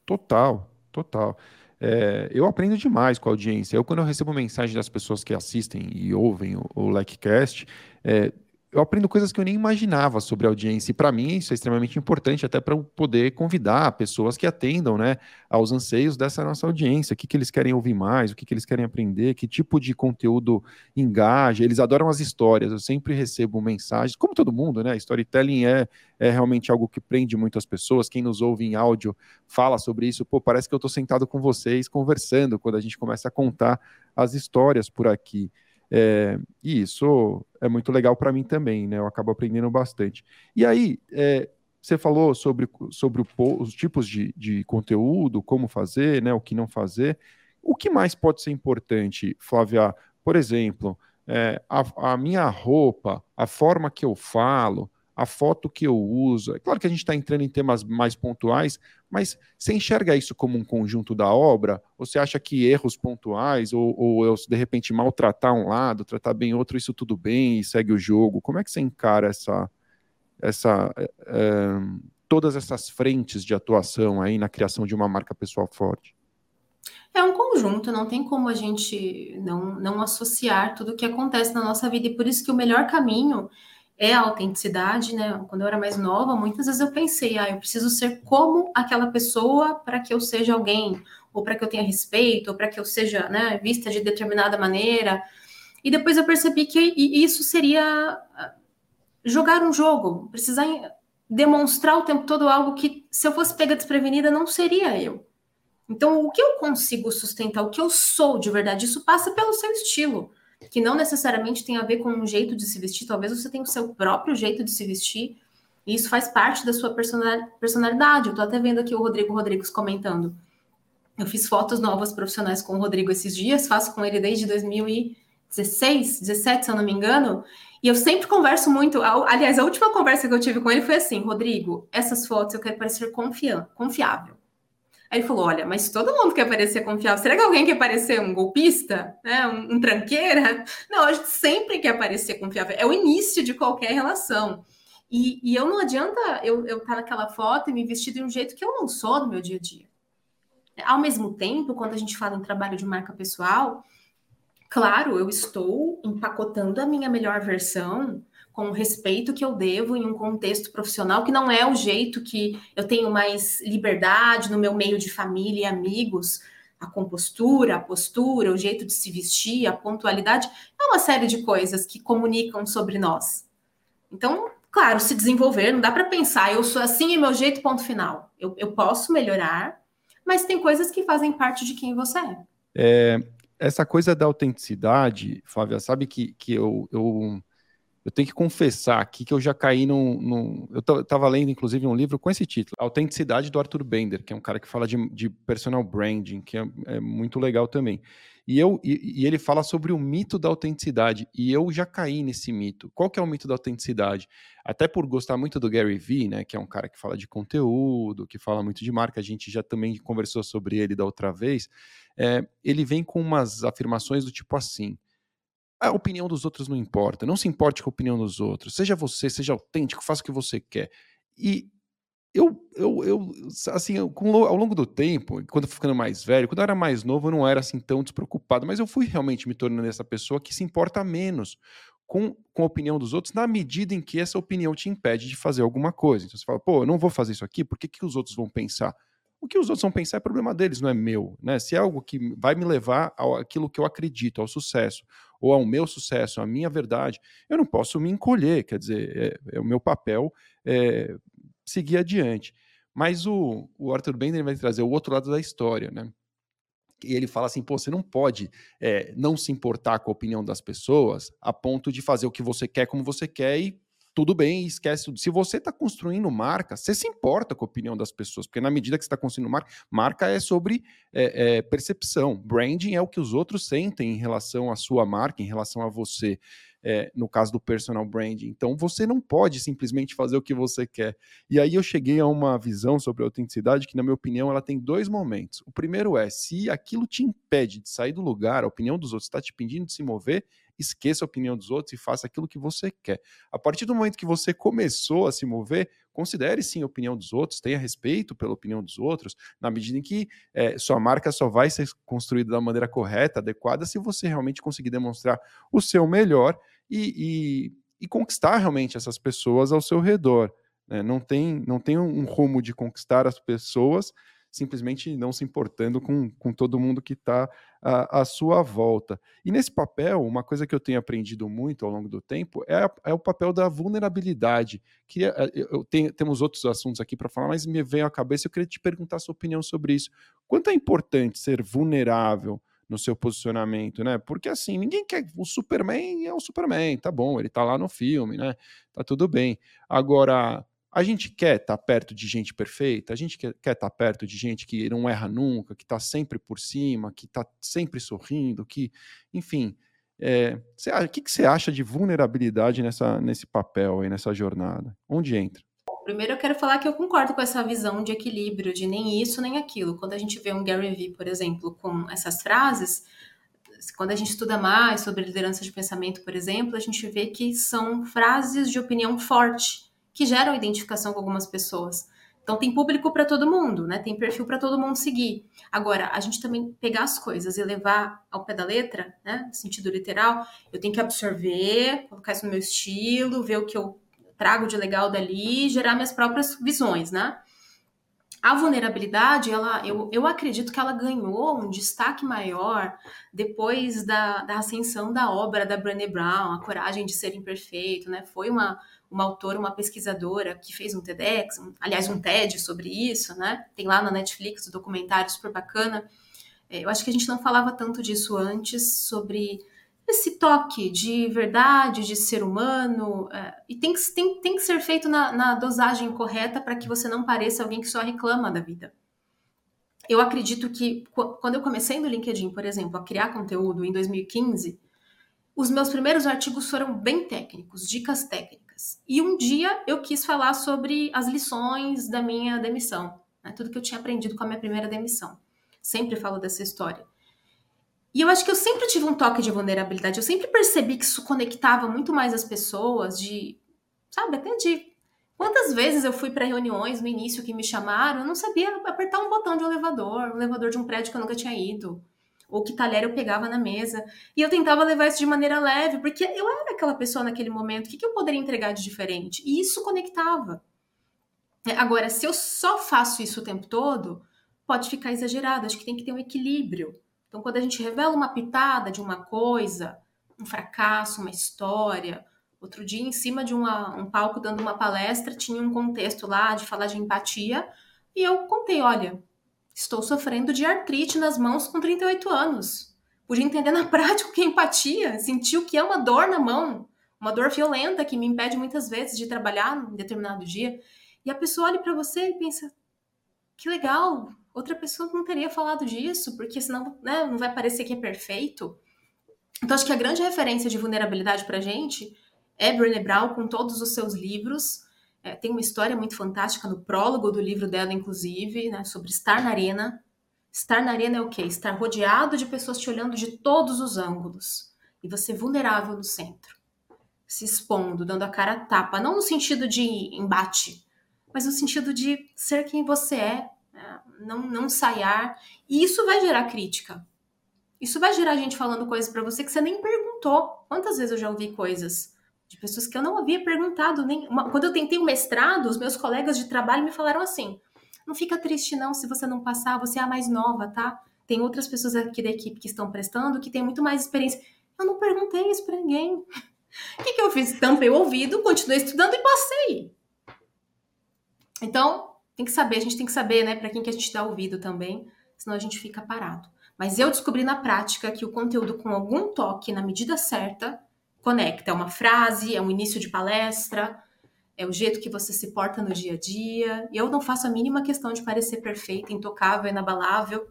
Total, total. É, eu aprendo demais com a audiência. Eu, quando eu recebo mensagem das pessoas que assistem e ouvem o, o LECcast, é, eu aprendo coisas que eu nem imaginava sobre audiência. E para mim isso é extremamente importante, até para poder convidar pessoas que atendam né, aos anseios dessa nossa audiência. O que, que eles querem ouvir mais, o que, que eles querem aprender, que tipo de conteúdo engaja. Eles adoram as histórias. Eu sempre recebo mensagens, como todo mundo, né? Storytelling é, é realmente algo que prende muito as pessoas. Quem nos ouve em áudio fala sobre isso. Pô, parece que eu estou sentado com vocês conversando quando a gente começa a contar as histórias por aqui. É, e isso é muito legal para mim também, né? Eu acabo aprendendo bastante. E aí, é, você falou sobre, sobre o, os tipos de, de conteúdo, como fazer, né? O que não fazer. O que mais pode ser importante, Flávia? Por exemplo, é, a, a minha roupa, a forma que eu falo, a foto que eu uso. É claro que a gente está entrando em temas mais pontuais, mas você enxerga isso como um conjunto da obra? Ou você acha que erros pontuais, ou, ou eu, de repente, maltratar um lado, tratar bem outro, isso tudo bem e segue o jogo? Como é que você encara essa, essa, é, todas essas frentes de atuação aí na criação de uma marca pessoal forte? É um conjunto, não tem como a gente não, não associar tudo o que acontece na nossa vida, e por isso que o melhor caminho é a autenticidade, né? Quando eu era mais nova, muitas vezes eu pensei, ah, eu preciso ser como aquela pessoa para que eu seja alguém, ou para que eu tenha respeito, ou para que eu seja, né, vista de determinada maneira. E depois eu percebi que isso seria ah, jogar um jogo, precisar demonstrar o tempo todo algo que, se eu fosse pega desprevenida, não seria eu. Então, o que eu consigo sustentar, o que eu sou de verdade, isso passa pelo seu estilo que não necessariamente tem a ver com um jeito de se vestir, talvez você tenha o seu próprio jeito de se vestir, e isso faz parte da sua personalidade. Eu tô até vendo aqui o Rodrigo Rodrigues comentando. Eu fiz fotos novas profissionais com o Rodrigo esses dias, faço com ele desde 2016, 17, se eu não me engano, e eu sempre converso muito. Aliás, a última conversa que eu tive com ele foi assim: Rodrigo, essas fotos eu quero parecer confiável. Aí ele falou: olha, mas todo mundo quer parecer confiável. Será que alguém quer parecer um golpista? Né? Um, um tranqueira? Não, a gente sempre quer parecer confiável. É o início de qualquer relação. E, e eu não adianta eu estar tá naquela foto e me vestir de um jeito que eu não sou no meu dia a dia. Ao mesmo tempo, quando a gente fala em trabalho de marca pessoal, claro, eu estou empacotando a minha melhor versão com o respeito que eu devo em um contexto profissional que não é o jeito que eu tenho mais liberdade no meu meio de família e amigos, a compostura, a postura, o jeito de se vestir, a pontualidade, é uma série de coisas que comunicam sobre nós. Então, claro, se desenvolver, não dá para pensar, eu sou assim e meu jeito, ponto final. Eu, eu posso melhorar, mas tem coisas que fazem parte de quem você é. é essa coisa da autenticidade, Flávia, sabe que, que eu, eu eu tenho que confessar aqui que eu já caí num. num eu estava lendo, inclusive, um livro com esse título, Autenticidade do Arthur Bender, que é um cara que fala de, de personal branding, que é, é, muito legal também. E, eu, e, e, ele fala sobre o mito da autenticidade, e eu já caí nesse mito. Qual que é o mito da autenticidade? Até por gostar muito do Gary Vee, né, que é um cara que fala de conteúdo, que fala muito de marca, a gente já também conversou sobre ele da outra vez. É, ele vem com umas afirmações do tipo assim a opinião dos outros não importa. Não se importe com a opinião dos outros. Seja você, seja autêntico, faça o que você quer. E eu, eu, eu assim, ao longo do tempo, quando eu fui ficando mais velho, quando eu era mais novo, eu não era assim tão despreocupado, mas eu fui realmente me tornando essa pessoa que se importa menos com, com a opinião dos outros, na medida em que essa opinião te impede de fazer alguma coisa. Então você fala, pô, eu não vou fazer isso aqui, por que, que os outros vão pensar? O que os outros vão pensar é problema deles, não é meu. Né? Se é algo que vai me levar àquilo que eu acredito, ao sucesso, ou ao meu sucesso, à minha verdade, eu não posso me encolher, quer dizer, é, é o meu papel é, seguir adiante. Mas o, o Arthur Bender vai trazer o outro lado da história, né? e ele fala assim: pô, você não pode é, não se importar com a opinião das pessoas a ponto de fazer o que você quer como você quer e tudo bem, esquece tudo. Se você está construindo marca, você se importa com a opinião das pessoas, porque na medida que você está construindo marca, marca é sobre é, é, percepção. Branding é o que os outros sentem em relação à sua marca, em relação a você é, no caso do personal branding. Então você não pode simplesmente fazer o que você quer. E aí eu cheguei a uma visão sobre a autenticidade que, na minha opinião, ela tem dois momentos. O primeiro é se aquilo te impede de sair do lugar, a opinião dos outros está te pedindo de se mover, esqueça a opinião dos outros e faça aquilo que você quer. A partir do momento que você começou a se mover, considere sim a opinião dos outros, tenha respeito pela opinião dos outros, na medida em que é, sua marca só vai ser construída da maneira correta, adequada, se você realmente conseguir demonstrar o seu melhor e, e, e conquistar realmente essas pessoas ao seu redor. Né? Não, tem, não tem um rumo de conquistar as pessoas simplesmente não se importando com, com todo mundo que está à, à, sua volta. E nesse papel, uma coisa que eu tenho aprendido muito ao longo do tempo é, é o papel da vulnerabilidade. Que é, eu tenho, temos outros assuntos aqui para falar, mas me veio à cabeça, eu queria te perguntar a sua opinião sobre isso. Quanto é importante ser vulnerável? no seu posicionamento, né? Porque assim, ninguém quer. O Superman é o Superman, tá bom, ele tá lá no filme, né? Tá tudo bem. Agora, a gente quer estar tá perto de gente perfeita, a gente quer estar tá perto de gente que não erra nunca, que está sempre por cima, que está sempre sorrindo, que, enfim. É, o que, que você acha de vulnerabilidade nessa, nesse papel aí, nessa jornada? Onde entra? Primeiro eu quero falar que eu concordo com essa visão de equilíbrio, de nem isso nem aquilo. Quando a gente vê um Gary Vee, por exemplo, com essas frases, quando a gente estuda mais sobre liderança de pensamento, por exemplo, a gente vê que são frases de opinião forte, que geram identificação com algumas pessoas. Então tem público para todo mundo, né? Tem perfil para todo mundo seguir. Agora, a gente também pegar as coisas e levar ao pé da letra, né? No sentido literal, eu tenho que absorver, colocar isso no meu estilo, ver o que eu trago de legal dali, gerar minhas próprias visões, né? A vulnerabilidade, ela, eu, eu acredito que ela ganhou um destaque maior depois da, da ascensão da obra da Brené Brown, A Coragem de Ser Imperfeito, né? Foi uma, uma autora, uma pesquisadora que fez um TEDx, um, aliás, um TED sobre isso, né? Tem lá na Netflix, um documentário super bacana. É, eu acho que a gente não falava tanto disso antes, sobre esse toque de verdade, de ser humano, é, e tem que, tem, tem que ser feito na, na dosagem correta para que você não pareça alguém que só reclama da vida. Eu acredito que quando eu comecei no LinkedIn, por exemplo, a criar conteúdo em 2015, os meus primeiros artigos foram bem técnicos, dicas técnicas. E um dia eu quis falar sobre as lições da minha demissão, né, tudo que eu tinha aprendido com a minha primeira demissão. Sempre falo dessa história. E eu acho que eu sempre tive um toque de vulnerabilidade. Eu sempre percebi que isso conectava muito mais as pessoas, de, sabe, até de quantas vezes eu fui para reuniões no início que me chamaram, eu não sabia apertar um botão de um elevador, um elevador de um prédio que eu nunca tinha ido, ou que talher eu pegava na mesa. E eu tentava levar isso de maneira leve, porque eu era aquela pessoa naquele momento, o que, que eu poderia entregar de diferente? E isso conectava. Agora, se eu só faço isso o tempo todo, pode ficar exagerado. Acho que tem que ter um equilíbrio. Então, quando a gente revela uma pitada de uma coisa, um fracasso, uma história, outro dia, em cima de uma, um palco dando uma palestra, tinha um contexto lá de falar de empatia, e eu contei: olha, estou sofrendo de artrite nas mãos com 38 anos. Pude entender na prática o que é empatia, sentir o que é uma dor na mão, uma dor violenta que me impede muitas vezes de trabalhar em determinado dia. E a pessoa olha para você e pensa: que legal, outra pessoa não teria falado disso, porque senão né, não vai parecer que é perfeito. Então, acho que a grande referência de vulnerabilidade para gente é Brené Brown, com todos os seus livros. É, tem uma história muito fantástica no prólogo do livro dela, inclusive, né, sobre estar na arena. Estar na arena é o quê? Estar rodeado de pessoas te olhando de todos os ângulos. E você vulnerável no centro. Se expondo, dando a cara a tapa. Não no sentido de embate, mas no sentido de ser quem você é, não, não ensaiar. E isso vai gerar crítica. Isso vai gerar gente falando coisas para você que você nem perguntou. Quantas vezes eu já ouvi coisas de pessoas que eu não havia perguntado nem. Uma... Quando eu tentei o mestrado, os meus colegas de trabalho me falaram assim: não fica triste não se você não passar, você é a mais nova, tá? Tem outras pessoas aqui da equipe que estão prestando que têm muito mais experiência. Eu não perguntei isso para ninguém. O que, que eu fiz? Tampei o ouvido, continuei estudando e passei. Então, tem que saber, a gente tem que saber, né, para quem que a gente dá ouvido também, senão a gente fica parado. Mas eu descobri na prática que o conteúdo com algum toque na medida certa conecta. É uma frase, é um início de palestra, é o jeito que você se porta no dia a dia. E eu não faço a mínima questão de parecer perfeita, intocável, inabalável.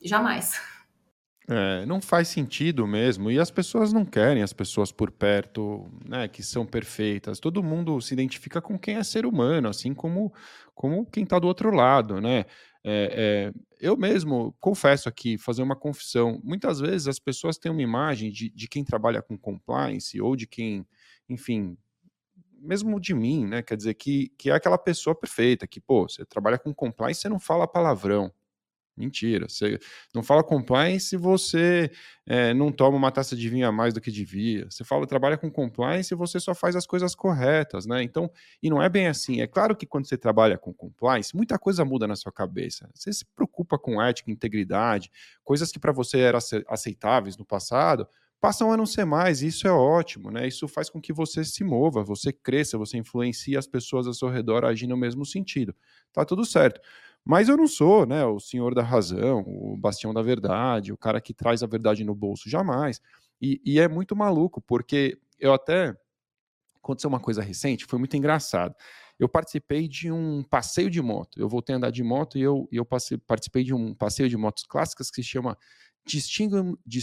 Jamais. É, não faz sentido mesmo. E as pessoas não querem as pessoas por perto, né, que são perfeitas. Todo mundo se identifica com quem é ser humano, assim como, como quem está do outro lado, né? É, é, eu mesmo confesso aqui, fazer uma confissão. Muitas vezes as pessoas têm uma imagem de, de quem trabalha com compliance ou de quem, enfim, mesmo de mim, né? Quer dizer, que, que é aquela pessoa perfeita, que, pô, você trabalha com compliance, você não fala palavrão. Mentira. Você não fala compliance se você é, não toma uma taça de vinho a mais do que devia. Você fala, trabalha com compliance e você só faz as coisas corretas, né? Então, e não é bem assim. É claro que quando você trabalha com compliance, muita coisa muda na sua cabeça. Você se preocupa com ética, integridade, coisas que para você eram aceitáveis no passado, passam a não ser mais, e isso é ótimo, né? Isso faz com que você se mova, você cresça, você influencia as pessoas ao seu redor a agir no mesmo sentido. Tá tudo certo. Mas eu não sou, né, o senhor da razão, o bastião da verdade, o cara que traz a verdade no bolso, jamais. E, e é muito maluco, porque eu até aconteceu uma coisa recente, foi muito engraçado. Eu participei de um passeio de moto. Eu voltei a andar de moto e eu, eu passei, participei de um passeio de motos clássicas que se chama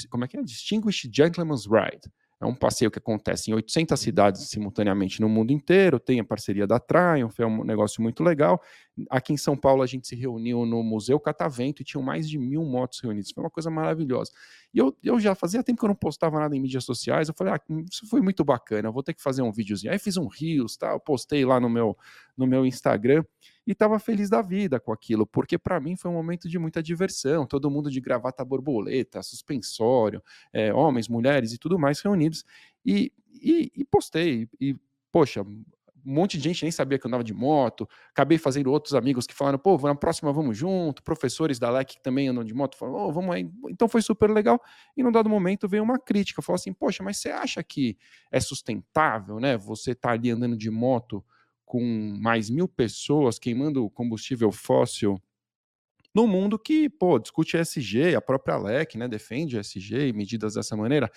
como é que é? Distinguished Gentleman's Ride. É um passeio que acontece em 800 cidades simultaneamente no mundo inteiro. Tem a parceria da Triumph, é um negócio muito legal. Aqui em São Paulo, a gente se reuniu no Museu Catavento e tinham mais de mil motos reunidas. Foi uma coisa maravilhosa. E eu, eu já fazia tempo que eu não postava nada em mídias sociais. Eu falei, ah, isso foi muito bacana, eu vou ter que fazer um videozinho. Aí fiz um Rios, tá? Postei lá no meu, no meu Instagram e estava feliz da vida com aquilo, porque para mim foi um momento de muita diversão, todo mundo de gravata borboleta, suspensório, é, homens, mulheres e tudo mais reunidos, e, e, e postei, e poxa, um monte de gente nem sabia que eu andava de moto, acabei fazendo outros amigos que falaram, pô, na próxima vamos junto, professores da LEC que também andam de moto, falaram, oh, vamos aí, então foi super legal, e num dado momento veio uma crítica, falou assim, poxa, mas você acha que é sustentável, né, você tá ali andando de moto com mais mil pessoas queimando combustível fóssil no mundo que, pô, discute ESG, a própria LEC, né, defende ESG e medidas dessa maneira.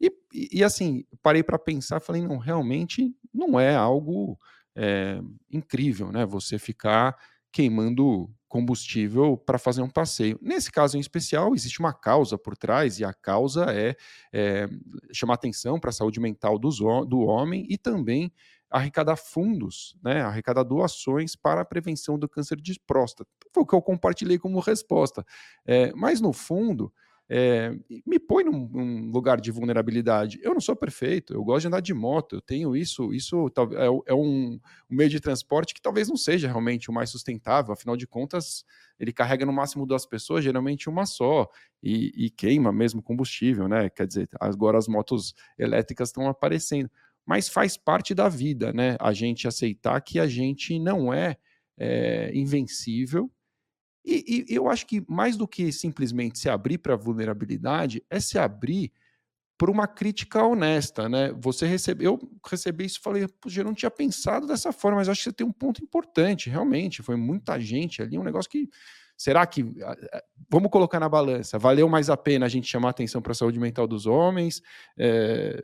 E, e, e assim, parei para pensar, falei, não, realmente não é algo é, incrível, né, você ficar queimando combustível para fazer um passeio. Nesse caso em especial, existe uma causa por trás, e a causa é, é chamar atenção para a saúde mental dos, do homem e também arrecadar fundos, né, arrecadar doações para a prevenção do câncer de próstata. Foi o que eu compartilhei como resposta. É, mas, no fundo, é, me põe num, num, lugar de vulnerabilidade. Eu não sou perfeito, eu gosto de andar de moto, eu tenho isso, isso é, é um, um, meio de transporte que talvez não seja realmente o mais sustentável, afinal de contas, ele carrega no máximo duas pessoas, geralmente uma só, e, e queima mesmo combustível, né? Quer dizer, agora as motos elétricas estão aparecendo mas faz parte da vida, né? A gente aceitar que a gente não é, é invencível. E, e, eu acho que mais do que simplesmente se abrir para a vulnerabilidade, é se abrir por uma crítica honesta, né? Você recebeu, eu recebi isso e falei, eu não tinha pensado dessa forma, mas acho que você tem um ponto importante, realmente, foi muita gente ali, um negócio que será que vamos colocar na balança, valeu mais a pena a gente chamar atenção para a saúde mental dos homens, é,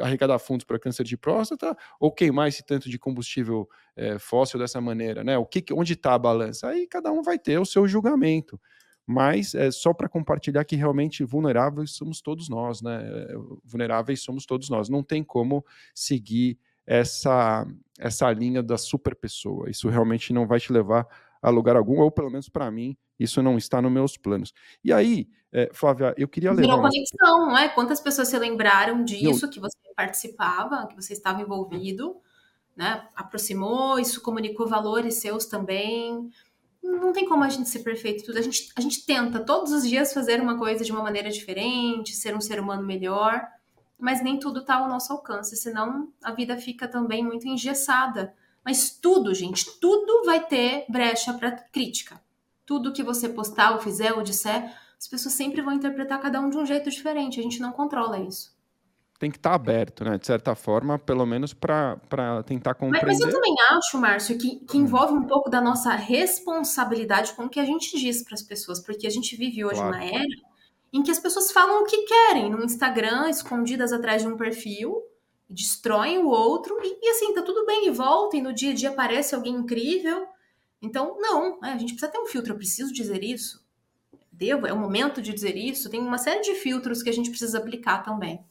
arrecadar fundos para câncer de próstata ou queimar esse tanto de combustível é, fóssil dessa maneira, né? O que, onde está a balança? Aí cada um vai ter o seu julgamento. Mas é só para compartilhar que realmente vulneráveis somos todos nós, né? Eh, vulneráveis somos todos nós. Não tem como seguir essa essa linha da super pessoa. Isso realmente não vai te levar a lugar algum, ou pelo menos para mim, isso não está nos meus planos. E aí, é, Flávia, eu queria ler. Virou uma... conexão, não é? Quantas pessoas se lembraram disso, que você participava, que você estava envolvido, né? Aproximou, isso comunicou valores seus também. Não tem como a gente ser perfeito tudo. A gente, a gente tenta todos os dias fazer uma coisa de uma maneira diferente, ser um ser humano melhor, mas nem tudo está ao nosso alcance, senão a vida fica também muito engessada mas tudo, gente, tudo vai ter brecha para crítica. Tudo que você postar, ou fizer, ou disser, as pessoas sempre vão interpretar cada um de um jeito diferente. A gente não controla isso. tem que estar tá aberto, né? De certa forma, pelo menos para tentar compreender. Mas, mas, eu também acho, Márcio, que, que hum. envolve um pouco da nossa responsabilidade com o que a gente diz para as pessoas, porque a gente vive hoje claro. uma era em que as pessoas falam o que querem no Instagram, escondidas atrás de um perfil, destroem o outro, e, e assim, tá tudo bem, e volta, e no dia a dia aparece alguém incrível. Então, não, é, a gente precisa ter um filtro, eu preciso dizer isso. Devo, é o momento de dizer isso. Tem uma série de filtros que a gente precisa aplicar também.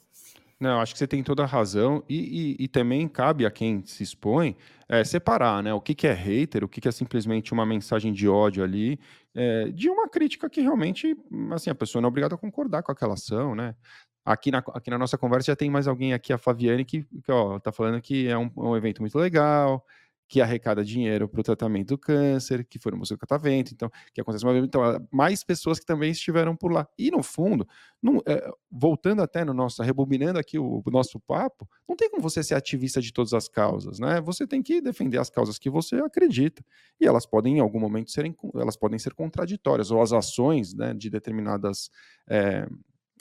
Não, acho que você tem toda a razão e, e, e também cabe a quem se expõe é, separar, né? O que, que é hater, o que, que é simplesmente uma mensagem de ódio ali, é, de uma crítica que realmente, assim, a pessoa não é obrigada a concordar com aquela ação, né? Aqui na, aqui na nossa conversa já tem mais alguém aqui, a Fabiane, que, que ó, tá falando que é um, um evento muito legal, que arrecada dinheiro para o tratamento do câncer, que foi no Museu Catavento, então, que acontece uma vez, então, mais pessoas que também estiveram por lá. E, no fundo, não, é, voltando até no nosso, rebobinando aqui o, o, nosso papo, não tem como você ser ativista de todas as causas, né? Você tem que defender as causas que você acredita, e elas podem, em algum momento, serem, elas podem ser contraditórias, ou as ações né, de determinadas é,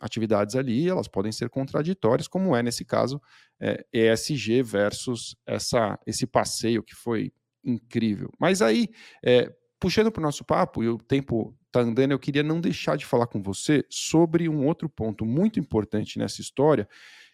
atividades ali, elas podem ser contraditórias, como é nesse caso é, ESG versus essa, esse passeio que foi incrível. Mas aí, é, puxando para o nosso papo, e o tempo está andando, eu queria não deixar de falar com você sobre um outro ponto muito importante nessa história,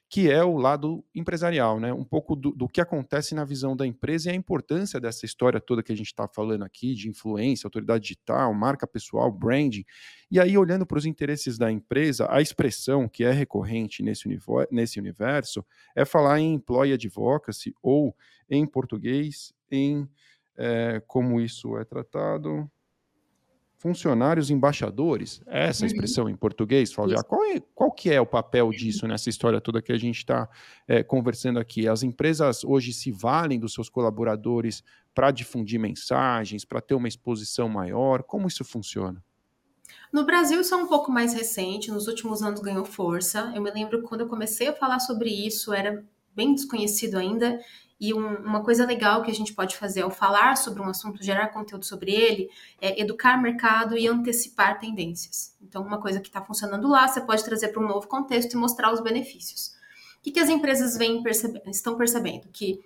que é o lado empresarial, né? Um pouco do, do, que acontece na visão da empresa e a importância dessa história toda que a gente está falando aqui, de influência, autoridade digital, marca pessoal, branding. E aí, olhando para os interesses da empresa, a expressão que é recorrente nesse, nesse universo é falar em employee advocacy, ou em português, em é, como isso é tratado funcionários embaixadores, essa uhum. expressão em português, Flávia, qual, é, qual que é o papel disso nessa história toda que a gente está é, conversando aqui? As empresas hoje se valem dos seus colaboradores para difundir mensagens, para ter uma exposição maior, como isso funciona? No Brasil, isso é um pouco mais recente, nos últimos anos ganhou força. Eu me lembro quando eu comecei a falar sobre isso, era bem desconhecido ainda, e um, uma coisa legal que a gente pode fazer ao falar sobre um assunto, gerar conteúdo sobre ele, é educar mercado e antecipar tendências. Então, uma coisa que está funcionando lá, você pode trazer para um novo contexto e mostrar os benefícios. O que, que as empresas vêm percebe estão percebendo? Que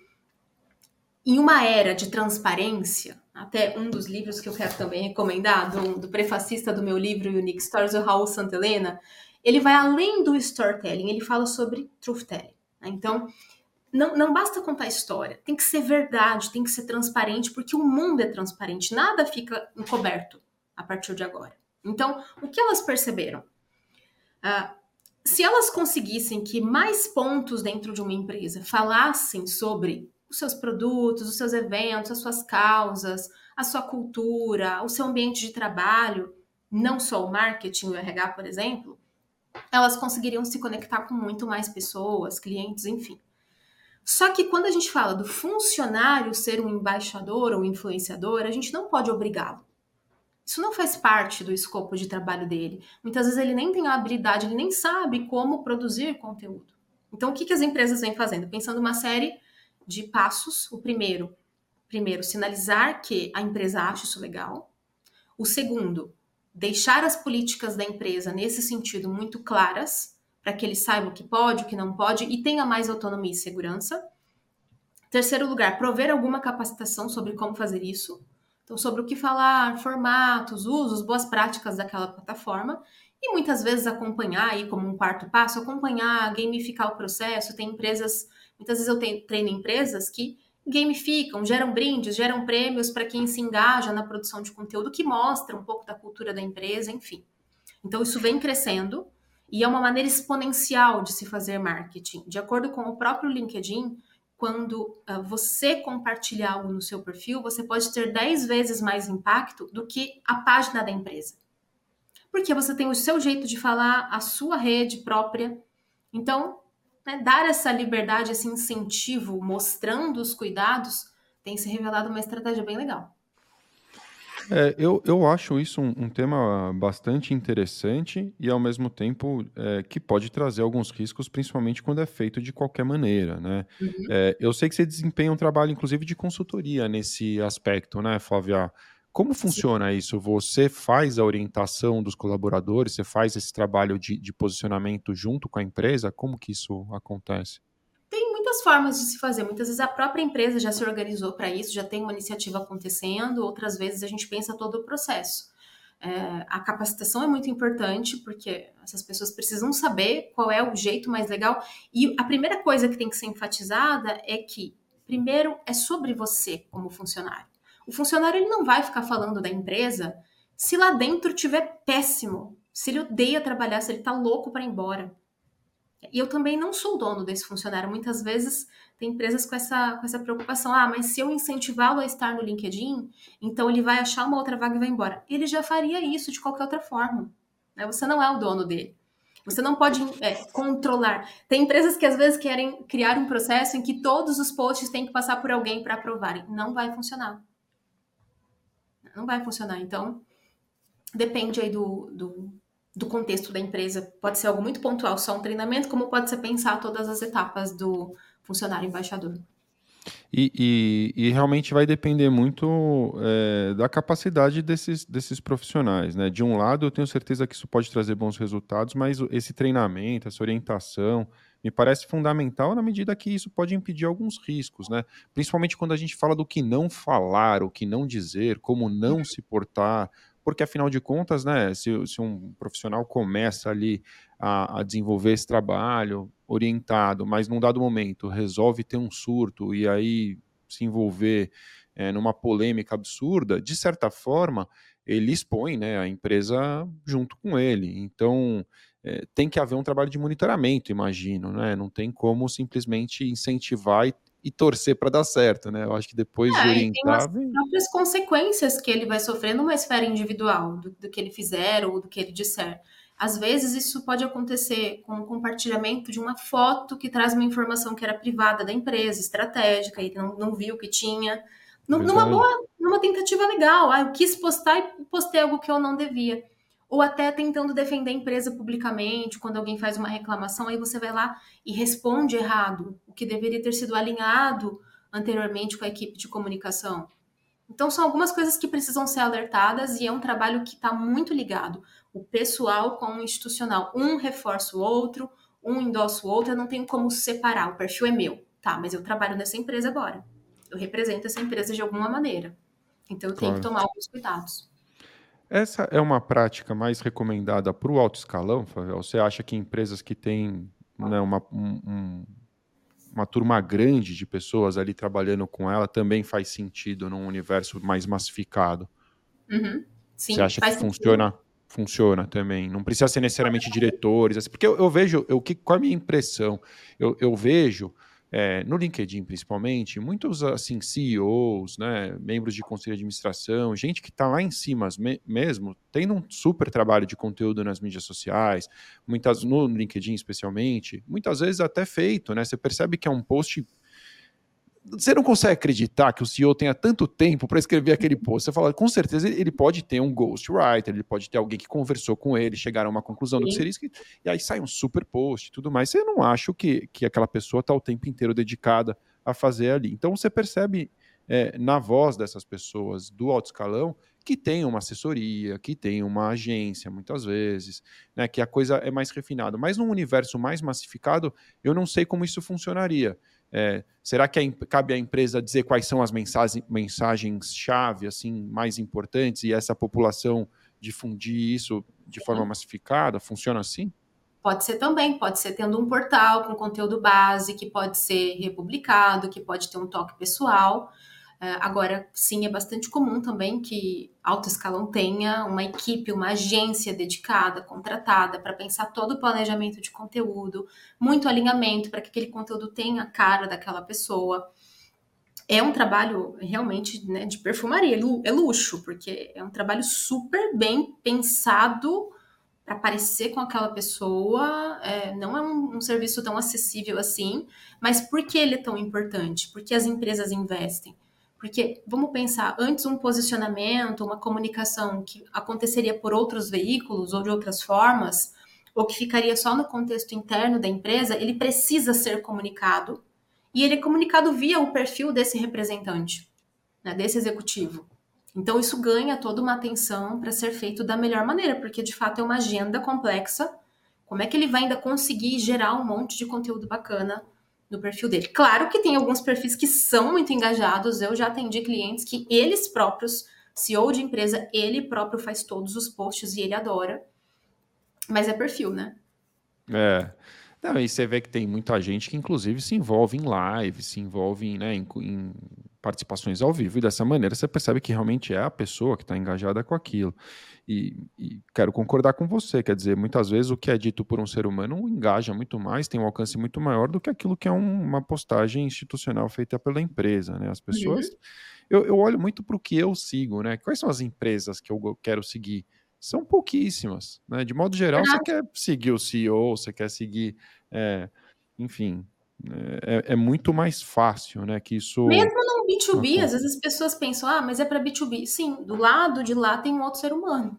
em uma era de transparência, até um dos livros que eu quero também recomendar, do, do prefacista do meu livro Unique Stories, o Raul Santelena, ele vai além do storytelling, ele fala sobre truth telling. Né? Então, não, não basta contar história, tem que ser verdade, tem que ser transparente, porque o mundo é transparente, nada fica encoberto a partir de agora. Então, o que elas perceberam? Uh, se elas conseguissem que mais pontos dentro de uma empresa falassem sobre os seus produtos, os seus eventos, as suas causas, a sua cultura, o seu ambiente de trabalho, não só o marketing, o RH, por exemplo, elas conseguiriam se conectar com muito mais pessoas, clientes, enfim. Só que quando a gente fala do funcionário ser um embaixador ou influenciador, a gente não pode obrigá-lo. Isso não faz parte do escopo de trabalho dele. Muitas vezes ele nem tem a habilidade, ele nem sabe como produzir conteúdo. Então, o que, que as empresas vêm fazendo? Pensando uma série de passos. O primeiro, primeiro, sinalizar que a empresa acha isso legal. O segundo, deixar as políticas da empresa nesse sentido muito claras para que ele saiba o que pode, o que não pode e tenha mais autonomia e segurança. Terceiro lugar, prover alguma capacitação sobre como fazer isso. Então, sobre o que falar, formatos, usos, boas práticas daquela plataforma. E muitas vezes acompanhar aí como um quarto passo, acompanhar, gamificar o processo. Tem empresas, muitas vezes eu treino empresas que gamificam, geram brindes, geram prêmios para quem se engaja na produção de conteúdo que mostra um pouco da cultura da empresa, enfim. Então, isso vem crescendo. E é uma maneira exponencial de se fazer marketing. De acordo com o próprio LinkedIn, quando uh, você compartilhar algo no seu perfil, você pode ter 10 vezes mais impacto do que a página da empresa. Porque você tem o seu jeito de falar, a sua rede própria. Então, né, dar essa liberdade, esse incentivo, mostrando os cuidados, tem se revelado uma estratégia bem legal. É, eu, eu acho isso um, um, tema bastante interessante e, ao mesmo tempo, é, que pode trazer alguns riscos, principalmente quando é feito de qualquer maneira, né? Uhum. É, eu sei que você desempenha um trabalho, inclusive, de consultoria nesse aspecto, né, Flávia? Como funciona isso? Você faz a orientação dos colaboradores, você faz esse trabalho de, de posicionamento junto com a empresa? Como que isso acontece? Tem muitas formas de se fazer. Muitas vezes a própria empresa já se organizou para isso, já tem uma iniciativa acontecendo, outras vezes a gente pensa todo o processo. É, a capacitação é muito importante, porque essas pessoas precisam saber qual é o jeito mais legal. E a primeira coisa que tem que ser enfatizada é que, primeiro, é sobre você como funcionário. O funcionário ele não vai ficar falando da empresa se lá dentro tiver péssimo, se ele odeia trabalhar, se ele tá louco para ir embora. E eu também não sou dono desse funcionário. Muitas vezes tem empresas com essa, com essa preocupação. Ah, mas se eu incentivá-lo a estar no LinkedIn, então ele vai achar uma outra vaga e vai embora. Ele já faria isso de qualquer outra forma. Né? Você não é o dono dele. Você não pode é, controlar. Tem empresas que às vezes querem criar um processo em que todos os posts têm que passar por alguém para aprovarem. Não vai funcionar. Não vai funcionar. Então, depende aí do, do, do contexto da empresa. Pode ser algo muito pontual, só um treinamento, como pode ser pensar todas as etapas do funcionário embaixador. E, e, e, realmente vai depender muito é, da capacidade desses, desses profissionais. Né? De um lado, eu tenho certeza que isso pode trazer bons resultados, mas esse treinamento, essa orientação, me parece fundamental na medida que isso pode impedir alguns riscos, né? Principalmente quando a gente fala do que não falar, o que não dizer, como não se portar, porque afinal de contas, né, se, se um profissional começa ali a, a, desenvolver esse trabalho orientado, mas num dado momento resolve ter um surto e aí se envolver é, numa polêmica absurda, de certa forma, ele expõe né, a empresa junto com ele. Então, é, tem que haver um trabalho de monitoramento, imagino, né? Não tem como simplesmente incentivar e, e torcer para dar certo, né? Eu acho que depois é, de orientar. Tem as próprias consequências que ele vai sofrer numa esfera individual, do, do, que ele fizer ou do que ele disser. Às vezes isso pode acontecer com o compartilhamento de uma foto que traz uma informação que era privada da empresa, estratégica, e não, não viu que tinha. numa boa, numa tentativa legal. Ah, eu quis postar e postei algo que eu não devia ou até tentando defender a empresa publicamente, quando alguém faz uma reclamação, aí você vai lá e responde errado, o que deveria ter sido alinhado anteriormente com a equipe de comunicação. Então, são algumas coisas que precisam ser alertadas e é um trabalho que está muito ligado. O pessoal com o institucional. Um reforça o outro, um endossa o outro, eu não tenho como separar. O perfil é meu. Tá, mas eu trabalho nessa empresa agora. Eu represento essa empresa de alguma maneira. Então, eu tenho claro. que tomar alguns cuidados. Essa é uma prática mais recomendada para o alto escalão, Favel? Você acha que empresas que têm né, uma, um, uma turma grande de pessoas ali trabalhando com ela também faz sentido num universo mais massificado? Uhum. Sim, Você acha que sentido. funciona? Funciona também. Não precisa ser necessariamente diretores, assim, porque eu, eu vejo, eu, que, qual é a minha impressão? Eu, eu vejo é, no LinkedIn principalmente, muitos assim CEOs, né, membros de conselho de administração, gente que está lá em cima me mesmo, tendo um super trabalho de conteúdo nas mídias sociais, muitas no LinkedIn especialmente, muitas vezes até feito, né? Você percebe que é um post você não consegue acreditar que o CEO tenha tanto tempo para escrever aquele post. Você fala, com certeza ele pode ter um ghostwriter, ele pode ter alguém que conversou com ele, chegaram a uma conclusão Sim. do que seria isso, e aí sai um super post e tudo mais. Você não acha que, que aquela pessoa está o tempo inteiro dedicada a fazer ali. Então você percebe é, na voz dessas pessoas do alto escalão que tem uma assessoria, que tem uma agência, muitas vezes, né, que a coisa é mais refinada. Mas num universo mais massificado, eu não sei como isso funcionaria. É, será que a, cabe à empresa dizer quais são as mensagens, mensagens-chave assim, mais importantes e essa população difundir isso de forma massificada? Funciona assim? Pode ser também, pode ser tendo um portal com conteúdo base, que pode ser republicado, que pode ter um toque pessoal. É, agora, sim, é bastante comum também que alto escalão tenha uma equipe, uma agência dedicada, contratada para pensar todo o planejamento de conteúdo, muito alinhamento para que aquele conteúdo tenha a cara daquela pessoa. É um trabalho realmente né, de perfumaria, é luxo, porque é um trabalho super bem pensado para parecer com aquela pessoa. É, não é um, um serviço tão acessível assim, mas por que ele é tão importante? Porque as empresas investem porque vamos pensar, antes um posicionamento, uma comunicação que aconteceria por outros veículos ou de outras formas, ou que ficaria só no contexto interno da empresa, ele precisa ser comunicado e ele é comunicado via o perfil desse representante, né, desse executivo. Então, isso ganha toda uma atenção para ser feito da melhor maneira, porque de fato é uma agenda complexa. Como é que ele vai ainda conseguir gerar um monte de conteúdo bacana no perfil dele? Claro que tem alguns perfis que são muito engajados. Eu já atendi clientes que eles próprios, CEO de empresa, ele próprio faz todos os posts e ele adora. Mas é perfil, né? É. Não, e você vê que tem muita gente que, inclusive, se envolve em live, se envolve né, em, em participações ao vivo, e dessa maneira você percebe que realmente é a pessoa que está engajada com aquilo. E, e, quero concordar com você, quer dizer, muitas vezes o que é dito por um ser humano engaja muito mais, tem um alcance muito maior do que aquilo que é um, uma postagem institucional feita pela empresa, né? As pessoas. Uhum. Eu, eu, olho muito para o que eu sigo, né? Quais são as empresas que eu quero seguir? São pouquíssimas, né? De modo geral, você quer seguir o CEO, você quer seguir, é, enfim, é, é, muito mais fácil, né? Que isso. Mesmo no B2B, às vezes as pessoas pensam, ah, mas é para B2B. Sim, do lado de lá tem um outro ser humano.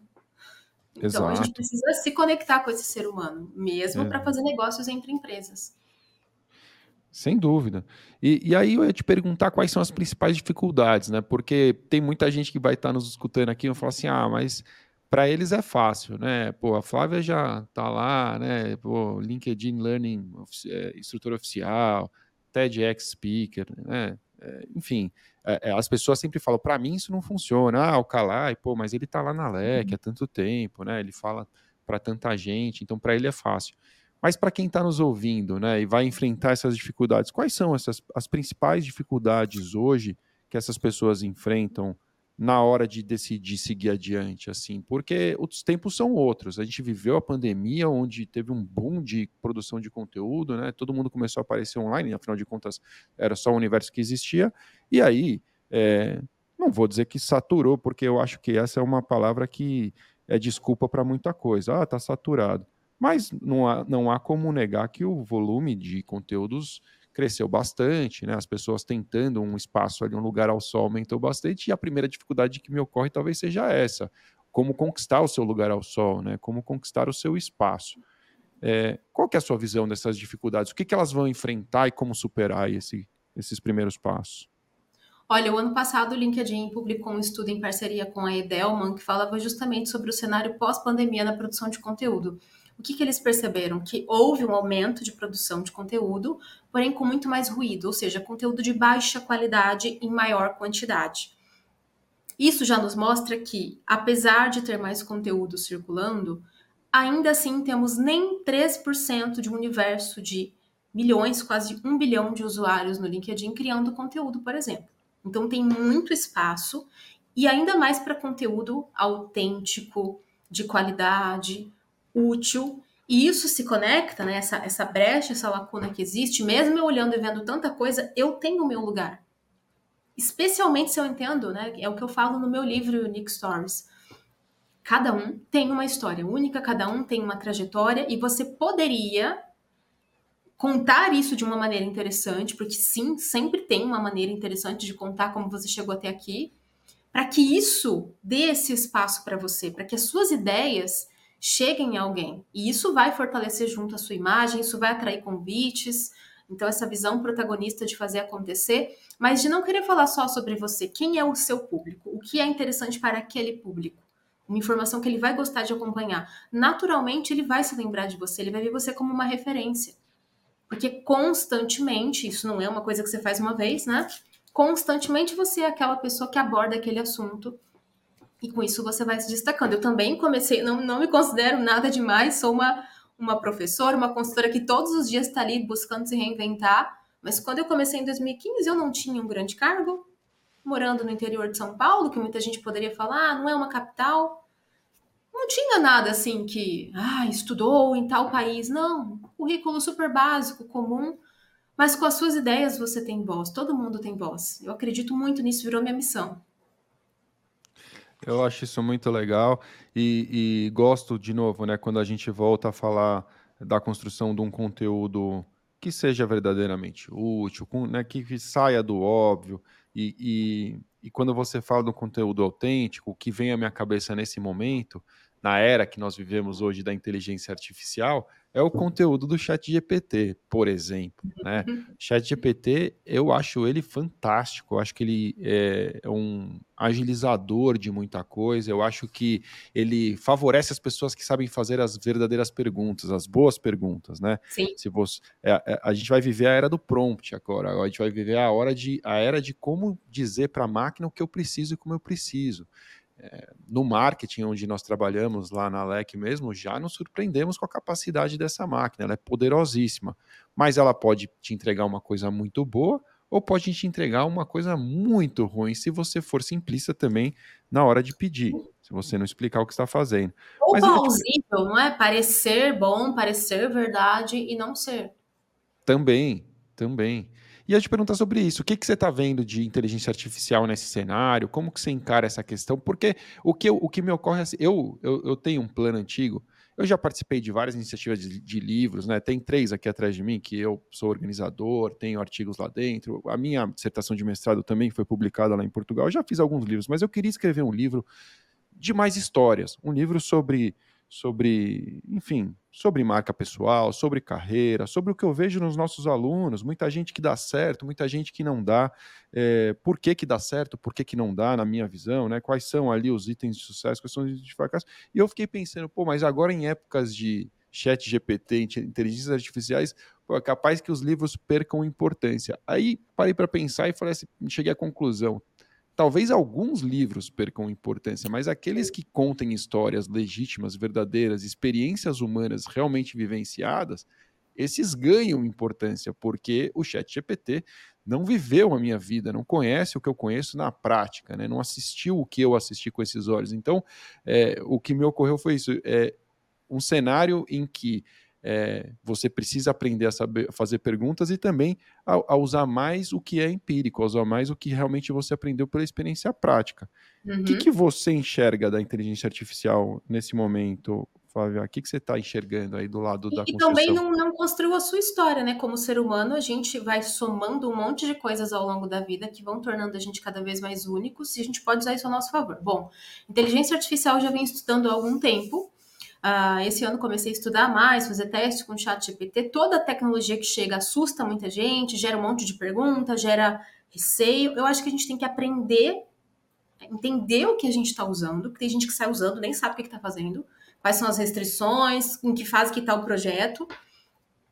Então Exato. a gente precisa se conectar com esse ser humano, mesmo é. para fazer negócios entre empresas. Sem dúvida. E, e, aí eu ia te perguntar quais são as principais dificuldades, né? Porque tem muita gente que vai estar nos escutando aqui e falar assim: ah, mas para eles é fácil, né? Pô, a Flávia já tá lá, né? Pô, LinkedIn Learning, é, instrutor oficial, TEDx Speaker, né? É, enfim, é, é as pessoas sempre falam, para mim isso não funciona. Ah, o Calai, pô, mas ele tá lá na LEC uhum. há tanto tempo, né? Ele fala para tanta gente, então para ele é fácil. Mas para quem está nos ouvindo, né, e vai enfrentar essas dificuldades, quais são essas as principais dificuldades hoje que essas pessoas enfrentam na hora de decidir seguir adiante, assim, porque os tempos são outros. A gente viveu a pandemia, onde teve um boom de produção de conteúdo, né? Todo mundo começou a aparecer online, afinal de contas, era só o universo que existia. E aí, é, não vou dizer que saturou, porque eu acho que essa é uma palavra que é desculpa para muita coisa. Ah, tá saturado. Mas não há, não há como negar que o volume de conteúdos cresceu bastante, né? As pessoas tentando um espaço ali, um lugar ao sol aumentou bastante, e a primeira dificuldade que me ocorre talvez seja essa: como conquistar o seu lugar ao sol, né? Como conquistar o seu espaço. É, qual que é a sua visão dessas dificuldades? O que, que elas vão enfrentar e como superar esse, esses primeiros passos? Olha, o ano passado o LinkedIn publicou um estudo em parceria com a Edelman que falava justamente sobre o cenário pós-pandemia na produção de conteúdo o que, que eles perceberam? Que houve um aumento de produção de conteúdo, porém com muito mais ruído, ou seja, conteúdo de baixa qualidade em maior quantidade. Isso já nos mostra que, apesar de ter mais conteúdo circulando, ainda assim temos nem 3% de um universo de milhões, quase um bilhão de usuários no LinkedIn criando conteúdo, por exemplo. Então tem muito espaço e ainda mais para conteúdo autêntico, de qualidade, útil. E isso se conecta, né? Essa, essa brecha, essa lacuna que existe, mesmo eu olhando e vendo tanta coisa, eu tenho o meu lugar. Especialmente se eu entendo, né? É o que eu falo no meu livro Nick Stories. Cada um tem uma história única, cada um tem uma trajetória, e você poderia contar isso de uma maneira interessante, porque sim, sempre tem uma maneira interessante de contar como você chegou até aqui, para que isso dê esse espaço para você, para que as suas ideias cheguem a alguém. E isso vai fortalecer junto a sua imagem, isso vai atrair convites. Então, essa visão protagonista de fazer acontecer, mas de não querer falar só sobre você. Quem é o seu público? O que é interessante para aquele público? Uma informação que ele vai gostar de acompanhar. Naturalmente, ele vai se lembrar de você, ele vai ver você como uma referência. Porque constantemente, isso não é uma coisa que você faz uma vez, né? Constantemente você é aquela pessoa que aborda aquele assunto e com isso você vai se destacando. Eu também comecei, não, não me considero nada demais, sou uma, uma professora, uma consultora que todos os dias está ali buscando se reinventar. Mas quando eu comecei em 2015, eu não tinha um grande cargo, morando no interior de São Paulo, que muita gente poderia falar, ah, não é uma capital. Não tinha nada assim que, ah, estudou em tal país. Não, currículo super básico, comum. Mas com as suas ideias você tem voz, todo mundo tem voz. Eu acredito muito nisso, virou minha missão. Eu acho isso muito legal e, e, gosto, de novo, né, quando a gente volta a falar da construção de um conteúdo que seja verdadeiramente útil, com, né, que saia do óbvio e, e, e quando você fala do conteúdo autêntico, o que vem à minha cabeça nesse momento, na era que nós vivemos hoje da inteligência artificial, é o conteúdo do Chat GPT, por exemplo. Né? Chat GPT, eu acho ele fantástico, eu acho que ele é um agilizador de muita coisa, eu acho que ele favorece as pessoas que sabem fazer as verdadeiras perguntas, as boas perguntas, né? Sim. Se você, é, é, a gente vai viver a era do prompt agora, a gente vai viver a hora de a era de como dizer para a máquina o que eu preciso e como eu preciso no marketing onde nós trabalhamos lá na LEC mesmo, já nos surpreendemos com a capacidade dessa máquina. Ela é poderosíssima, mas ela pode te entregar uma coisa muito boa ou pode te entregar uma coisa muito ruim se você for simplista também na hora de pedir, se você não explicar o que está fazendo. Ou mas plausível, te... não é? Parecer bom, parecer verdade e não ser. Também, também. E eu te perguntar sobre isso. O que, que você está vendo de inteligência artificial nesse cenário? Como que você encara essa questão? Porque o que, o que me ocorre é assim, eu, eu, eu tenho um plano antigo, eu já participei de várias iniciativas de, de, livros, né? Tem três aqui atrás de mim, que eu sou organizador, tenho artigos lá dentro. A minha dissertação de mestrado também foi publicada lá em Portugal. Eu já fiz alguns livros, mas eu queria escrever um livro de mais histórias, um livro sobre sobre, enfim, sobre marca pessoal, sobre carreira, sobre o que eu vejo nos nossos alunos, muita gente que dá certo, muita gente que não dá, é, por que que dá certo, por que que não dá, na minha visão, né, quais são ali os itens de sucesso, quais são os itens de fracasso, e eu fiquei pensando, pô, mas agora em épocas de chat GPT, inteligências artificiais, pô, é capaz que os livros percam importância. Aí parei para pensar e falei assim, cheguei à conclusão, Talvez alguns livros percam importância, mas aqueles que contem histórias legítimas, verdadeiras, experiências humanas realmente vivenciadas, esses ganham importância, porque o Chat GPT não viveu a minha vida, não conhece o que eu conheço na prática, né? não assistiu o que eu assisti com esses olhos. Então, é, o que me ocorreu foi isso: é um cenário em que é, você precisa aprender a saber fazer perguntas e também a, a, usar mais o que é empírico, a usar mais o que realmente você aprendeu pela experiência prática. O uhum. que, que você enxerga da inteligência artificial nesse momento, Flávia? O que, que você está enxergando aí do lado da E, e também não, não construiu a sua história, né? Como ser humano, a gente vai somando um monte de coisas ao longo da vida que vão tornando a gente cada vez mais únicos e a gente pode usar isso a nosso favor. Bom, inteligência artificial eu já vem estudando há algum tempo. Uh, esse ano comecei a estudar mais, fazer teste com o chat GPT. Toda a tecnologia que chega assusta muita gente, gera um monte de perguntas, gera receio. Eu acho que a gente tem que aprender, entender o que a gente está usando, porque tem gente que sai usando, nem sabe o que está fazendo, quais são as restrições, em que fase que está o projeto.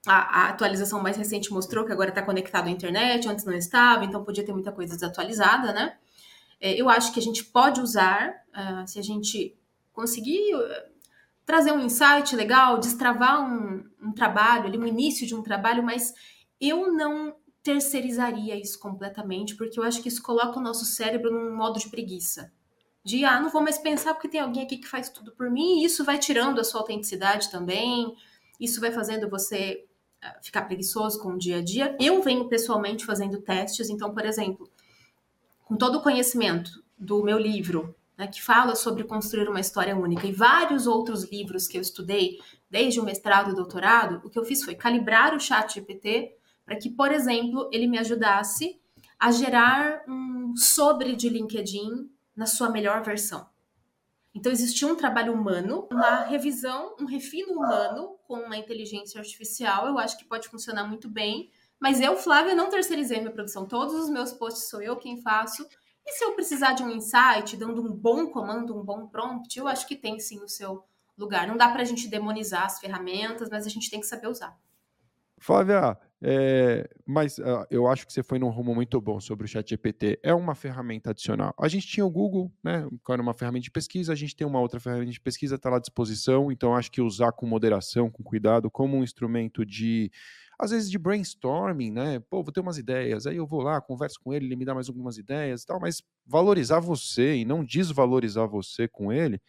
A, a, atualização mais recente mostrou que agora está conectado à internet, antes não estava, então podia ter muita coisa desatualizada, né? É, eu acho que a gente pode usar, uh, se a gente conseguir trazer um insight legal, destravar um, um trabalho, um início de um trabalho, mas eu não terceirizaria isso completamente, porque eu acho que isso coloca o nosso cérebro num modo de preguiça. De, ah, não vou mais pensar porque tem alguém aqui que faz tudo por mim, e isso vai tirando a sua autenticidade também, isso vai fazendo você ah, ficar preguiçoso com o dia a dia. Eu venho pessoalmente fazendo testes, então, por exemplo, com todo o conhecimento do meu livro, né, que fala sobre construir uma história única, e vários outros livros que eu estudei, desde o mestrado e doutorado, o que eu fiz foi calibrar o chat GPT para que, por exemplo, ele me ajudasse a gerar um sobre de LinkedIn na sua melhor versão. Então, existia um trabalho humano, uma revisão, um refino humano com uma inteligência artificial. Eu acho que pode funcionar muito bem. Mas eu, Flávia, não terceirizei minha produção. Todos os meus posts sou eu quem faço. E se eu precisar de um insight, dando um bom comando, um bom prompt, eu acho que tem sim o seu lugar. Não dá para a gente demonizar as ferramentas, mas a gente tem que saber usar. Flávia, é, mas uh, eu acho que você foi num rumo muito bom sobre o Chat GPT. É uma ferramenta adicional. A gente tinha o Google, né? Que era uma ferramenta de pesquisa, a gente tem uma outra ferramenta de pesquisa, está lá à disposição. Então, acho que usar com moderação, com cuidado, como um instrumento de às vezes de brainstorming, né? Pô, vou ter umas ideias, aí eu vou lá, converso com ele, ele me dá mais algumas ideias e tal, mas valorizar você e não desvalorizar você com ele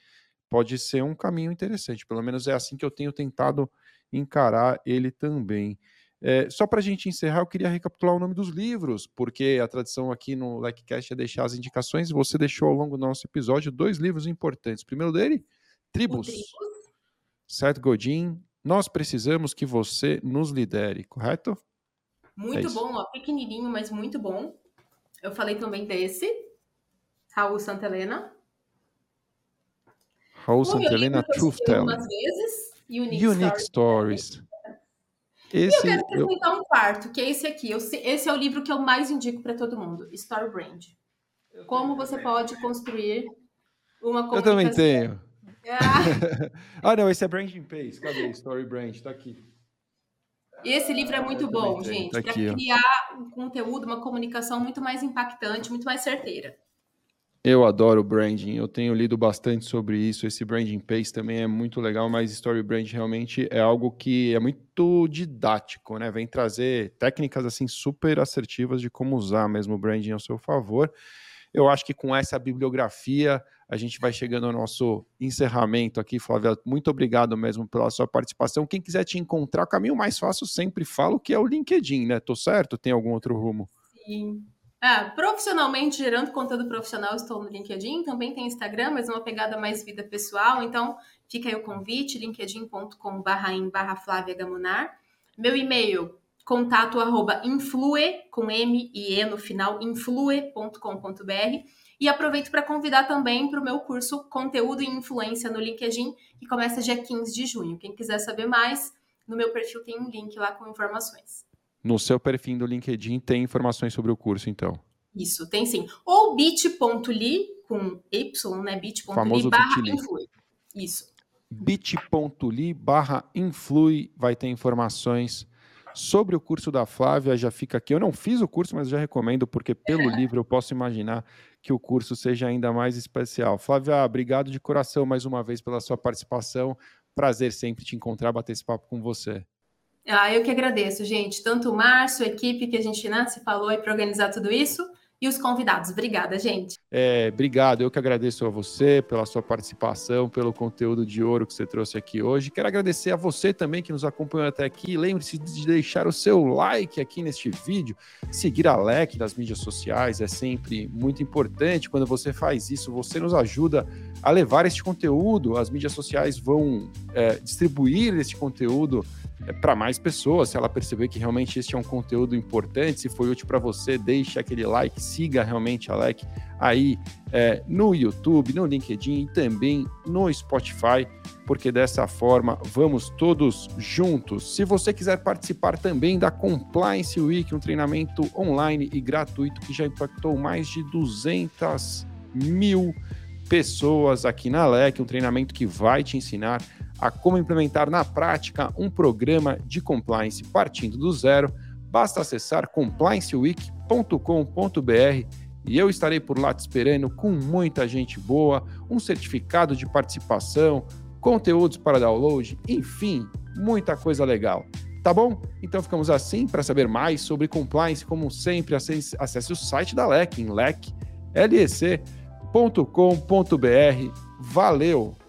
pode ser um caminho interessante. Pelo menos é assim que eu tenho tentado encarar ele também. É, só para a gente encerrar, eu queria recapitular o nome dos livros, porque a tradição aqui no LikeCast é deixar as indicações. Você deixou ao longo do nosso episódio dois livros importantes. O primeiro dele, Tribos. Seth Godin, nós precisamos que você nos lidere, correto? Muito é bom, ó, pequenininho, mas muito bom. Eu falei também desse, Raul Santelena. Raul Santelena, Truth Telling. Algumas vezes, Unique, Unique Stories. Stories. Esse, e eu quero acrescentar eu... um quarto, que é esse aqui. esse é o livro que eu mais indico para todo mundo, Story Brand. Como você pode construir uma comunicação. Eu também tenho. Ah, ah não, esse é Branding Pace. Cadê? Story Brand, tá aqui. Esse livro é muito bom, gente, tá para criar um conteúdo, uma comunicação muito mais impactante, muito mais certeira. Eu adoro branding, eu tenho lido bastante sobre isso. Esse branding pace também é muito legal, mas story brand realmente é algo que é muito didático, né? Vem trazer técnicas assim super assertivas de como usar mesmo o branding ao seu favor. Eu acho que com essa bibliografia a gente vai chegando ao nosso encerramento aqui, Flávia. Muito obrigado mesmo pela sua participação. Quem quiser te encontrar, o caminho mais fácil sempre falo que é o LinkedIn, né? Tô certo? Tem algum outro rumo? Sim. Ah, profissionalmente, gerando conteúdo profissional, estou no LinkedIn, também tem Instagram, mas uma pegada mais vida pessoal. Então, fica aí o convite, linkedin.com.br em barra Flávia. Meu e-mail, contato arroba influe, com M e E no final, influe.com.br. E aproveito para convidar também para o meu curso Conteúdo e Influência no LinkedIn, que começa dia 15 de junho. Quem quiser saber mais, no meu perfil tem um link lá com informações. No seu perfil do LinkedIn tem informações sobre o curso, então. Isso, tem sim. Ou bit.ly com Y, né? bit.ly barra influi. Isso. bit.ly barra influi vai ter informações sobre o curso da Flávia. Já fica aqui. Eu não fiz o curso, mas já recomendo, porque pelo livro eu posso imaginar que o curso seja ainda mais especial. Flávia, obrigado de coração mais uma vez pela sua participação. Prazer sempre te encontrar, bater esse papo com você. Ah, eu que agradeço, gente. Tanto o Márcio, a equipe que a gente né, se falou aí para organizar tudo isso, e os convidados. Obrigada, gente. É, obrigado. Eu que agradeço a você pela sua participação, pelo conteúdo de ouro que você trouxe aqui hoje. Quero agradecer a você também que nos acompanhou até aqui. Lembre-se de deixar o seu like aqui neste vídeo, seguir a LEC nas mídias sociais. É sempre muito importante. Quando você faz isso, você nos ajuda a levar este conteúdo. As mídias sociais vão é, distribuir este conteúdo para mais pessoas. Se ela perceber que realmente este é um conteúdo importante, se foi útil para você, deixe aquele like, siga realmente a like aí é, no YouTube, no LinkedIn e também no Spotify, porque dessa forma vamos todos juntos. Se você quiser participar também da Compliance Week, um treinamento online e gratuito que já impactou mais de 200 mil pessoas aqui na LEC, um treinamento que vai te ensinar a como implementar na prática um programa de compliance partindo do zero, basta acessar complianceweek.com.br e eu estarei por lá te esperando com muita gente boa, um certificado de participação, conteúdos para download, enfim, muita coisa legal. Tá bom? Então ficamos assim. Para saber mais sobre compliance, como sempre, acesse, o site da LEC em lec.lec.com.br. Valeu!